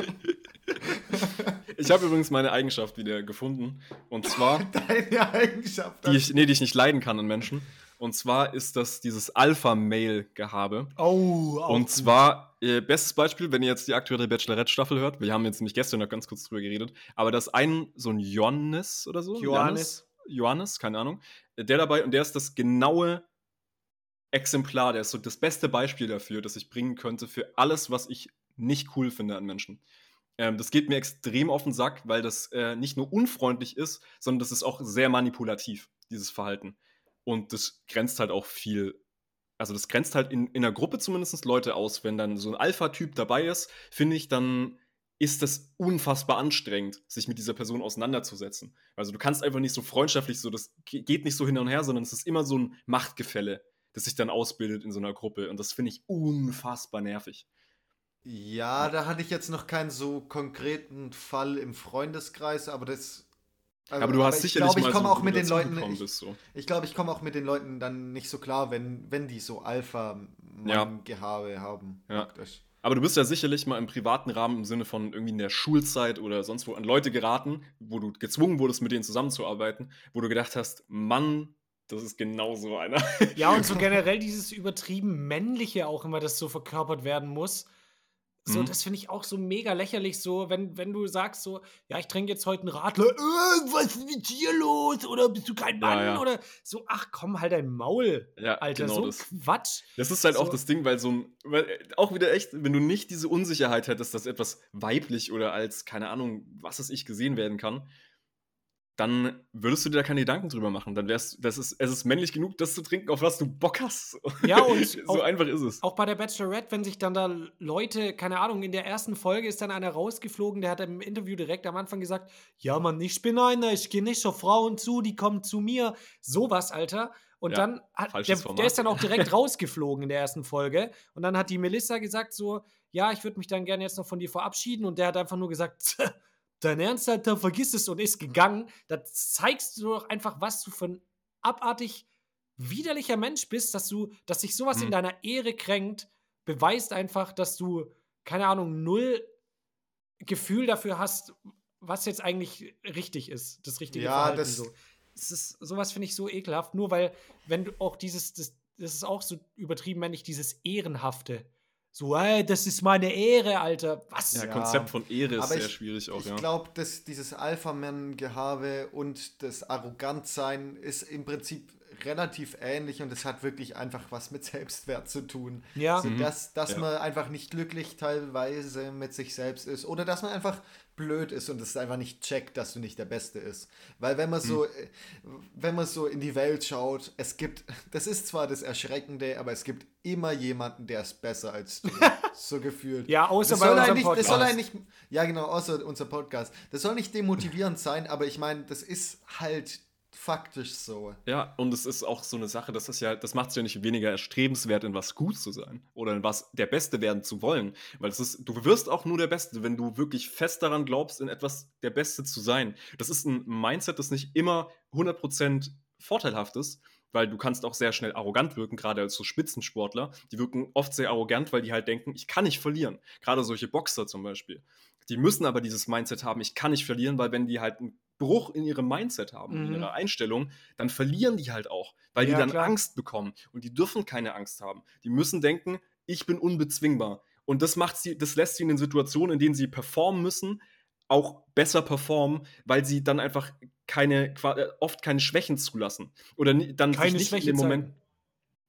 Ich habe übrigens meine Eigenschaft wieder gefunden. Und zwar, (laughs) Deine Eigenschaft. die ich, nee, die ich nicht leiden kann an Menschen. Und zwar ist das dieses Alpha-Mail-Gehabe. Oh, auch Und zwar, äh, bestes Beispiel, wenn ihr jetzt die aktuelle Bachelorette-Staffel hört, wir haben jetzt nämlich gestern noch ganz kurz drüber geredet, aber das ein, so ein Johannes oder so? Johannes. Johannes, keine Ahnung. äh, Der dabei, und der ist das genaue Exemplar, der ist so das beste Beispiel dafür, das ich bringen könnte für alles, was ich nicht cool finde an Menschen. Ähm, das geht mir extrem auf den Sack, weil das äh, nicht nur unfreundlich ist, sondern das ist auch sehr manipulativ, dieses Verhalten. Und das grenzt halt auch viel also das grenzt halt in, in einer Gruppe zumindest Leute aus. Wenn dann so ein Alpha-Typ dabei ist, finde ich, dann ist das unfassbar anstrengend, sich mit dieser Person auseinanderzusetzen. Also du kannst einfach nicht so freundschaftlich so, das ge- geht nicht so hin und her, sondern es ist immer so ein Machtgefälle, das sich dann ausbildet in so einer Gruppe. Und das finde ich unfassbar nervig. Ja, da hatte ich jetzt noch keinen so konkreten Fall im Freundeskreis, aber das. also- aber du hast ich sicherlich glaube, ich mal komme so, auch mit du den Leuten. Ich, bist, so. ich glaube, ich komme auch mit den Leuten dann nicht so klar, wenn, wenn die so Alpha-Gehabe haben. Ja. praktisch. Aber du bist ja sicherlich mal im privaten Rahmen im Sinne von irgendwie in der Schulzeit oder sonst wo an Leute geraten, wo du gezwungen wurdest, mit denen zusammenzuarbeiten, wo du gedacht hast, Mann, das ist genau so einer. Ja, und so generell dieses übertrieben männliche auch immer, das so verkörpert werden muss. So, Mhm. das finde ich auch so mega lächerlich, so, wenn, wenn du sagst so, ja, ich trinke jetzt heute einen Radler, äh, was ist mit dir los? Oder bist du kein Mann? Ja, ja. Oder so, ach komm, halt dein Maul, Ja, Alter, genau so das. Quatsch. Das ist halt auch So. das Ding, weil so ein, äh, auch wieder echt, wenn du nicht diese Unsicherheit hättest, dass etwas weiblich oder als, keine Ahnung, was es ich gesehen werden kann, dann würdest du dir da keine Gedanken drüber machen. Dann wärst das ist, es ist männlich genug, das zu trinken, auf was du Bock hast. (laughs) Ja, und so auch- einfach ist es. Auch bei der Bachelorette, wenn sich dann da Leute, keine Ahnung, in der ersten Folge ist dann einer rausgeflogen, der hat im Interview direkt am Anfang gesagt, ja Mann, ich bin einer, ich gehe nicht auf Frauen zu, die kommen zu mir. Sowas, Alter. Und Ja, dann hat der, der ist dann auch direkt (laughs) rausgeflogen in der ersten Folge. Und dann hat die Melissa gesagt so, ja, ich würde mich dann gerne jetzt noch von dir verabschieden. Und der hat einfach nur gesagt, (laughs) dein Ernst, Alter, vergiss es und ist gegangen. Da zeigst du doch einfach, was du für ein abartig widerlicher Mensch bist, dass du, dass sich sowas in Mhm. deiner Ehre kränkt, beweist einfach, dass du, keine Ahnung, null Gefühl dafür hast, was jetzt eigentlich richtig ist, das richtige Ja, Verhalten. das- so. Es ist, sowas finde ich so ekelhaft, nur weil, wenn du auch dieses, das, das ist auch so übertrieben männlich, dieses Ehrenhafte. So, ey, das ist meine Ehre, Alter. Was? Ja, Ja, Konzept von Ehre ist aber sehr ich- schwierig auch, Ich ja. glaube, dass dieses Alpha-Man-Gehabe und das Arrogantsein ist im Prinzip relativ ähnlich und es hat wirklich einfach was mit Selbstwert zu tun. Ja. Also, Mhm. dass dass Ja. man einfach nicht glücklich teilweise mit sich selbst ist oder dass man einfach blöd ist und es einfach nicht checkt, dass du nicht der Beste ist. Weil wenn man so, Mhm. äh, wenn man so in die Welt schaut, es gibt, das ist zwar das Erschreckende, aber es gibt immer jemanden, der ist besser als du. (laughs) so gefühlt. Ja, außer das bei soll, unserem eigentlich, das soll Podcast. eigentlich, ja genau, außer unser Podcast. Das soll nicht demotivierend sein, aber ich meine, das ist halt faktisch so. Ja, und es ist auch so eine Sache, das ist ja, das macht es ja nicht weniger erstrebenswert, in was gut zu sein oder in was der Beste werden zu wollen. Weil es ist, du wirst auch nur der Beste, wenn du wirklich fest daran glaubst, in etwas der Beste zu sein. Das ist ein Mindset, das nicht immer 100% vorteilhaft ist, weil du kannst auch sehr schnell arrogant wirken, gerade als so Spitzensportler. Die wirken oft sehr arrogant, weil die halt denken, ich kann nicht verlieren. Gerade solche Boxer zum Beispiel. Die müssen aber dieses Mindset haben, ich kann nicht verlieren, weil wenn die halt einen Bruch in ihrem Mindset haben, in Mhm. ihrer Einstellung, dann verlieren die halt auch, weil die Ja, dann klar. Angst bekommen. Und die dürfen keine Angst haben. Die müssen denken, ich bin unbezwingbar. Und das macht sie, das lässt sie in den Situationen, in denen sie performen müssen, auch besser performen, weil sie dann einfach keine, äh, oft keine Schwächen zulassen. Oder dann Keine sich nicht Schwäche in dem Moment, zeigen.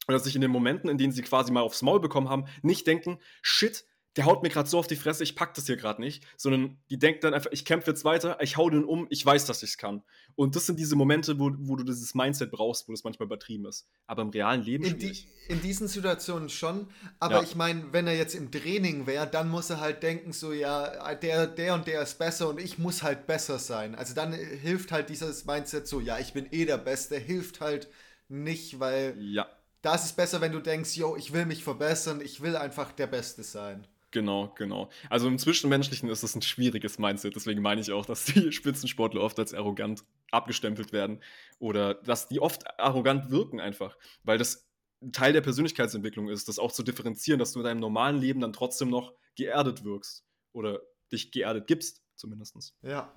oder sich in den Momenten, in denen sie quasi mal aufs Maul bekommen haben, nicht denken, shit, der haut mir gerade so auf die Fresse, ich pack das hier gerade nicht, sondern die denkt dann einfach, ich kämpfe jetzt weiter, ich hau den um, ich weiß, dass ich es kann. Und das sind diese Momente, wo, wo du dieses Mindset brauchst, wo das manchmal übertrieben ist. Aber im realen Leben In, die, in diesen Situationen schon, aber Ja. ich meine, wenn er jetzt im Training wäre, dann muss er halt denken, so ja, der, der und der ist besser und ich muss halt besser sein. Also dann äh, hilft halt dieses Mindset so, ja, ich bin eh der Beste, hilft halt nicht, weil Ja, da ist es besser, wenn du denkst, yo, ich will mich verbessern, ich will einfach der Beste sein. Genau, genau. Also im Zwischenmenschlichen ist das ein schwieriges Mindset, deswegen meine ich auch, dass die (laughs) Spitzensportler oft als arrogant abgestempelt werden oder dass die oft arrogant wirken einfach, weil das Teil der Persönlichkeitsentwicklung ist, das auch zu differenzieren, dass du in deinem normalen Leben dann trotzdem noch geerdet wirkst oder dich geerdet gibst, zumindest. Ja.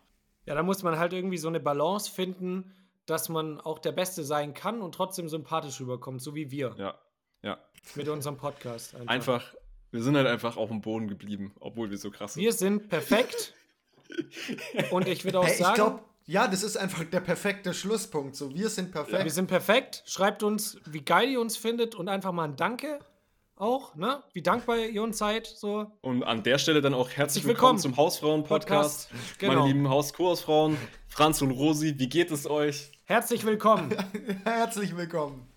Ja, da muss man halt irgendwie so eine Balance finden, dass man auch der Beste sein kann und trotzdem sympathisch rüberkommt, so wie wir Ja, ja. mit unserem Podcast. Einfach. Einfach, wir sind halt einfach auf dem Boden geblieben, obwohl wir so krass sind. Wir sind perfekt. (laughs) und ich würde auch Hey, ich sagen, glaube, ja, das ist einfach der perfekte Schlusspunkt. So, wir sind perfekt. wir sind perfekt. Schreibt uns, wie geil ihr uns findet und einfach mal ein Danke auch, ne? Wie dankbar ihr uns seid. So. Und an der Stelle dann auch herzlich Herzlich willkommen, willkommen zum Hausfrauen-Podcast. Podcast, genau. Meine lieben Hauskursfrauen, Franz und Rosi, wie geht es euch? Herzlich willkommen. (laughs) Herzlich willkommen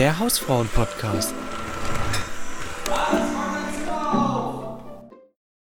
der Hausfrauen-Podcast.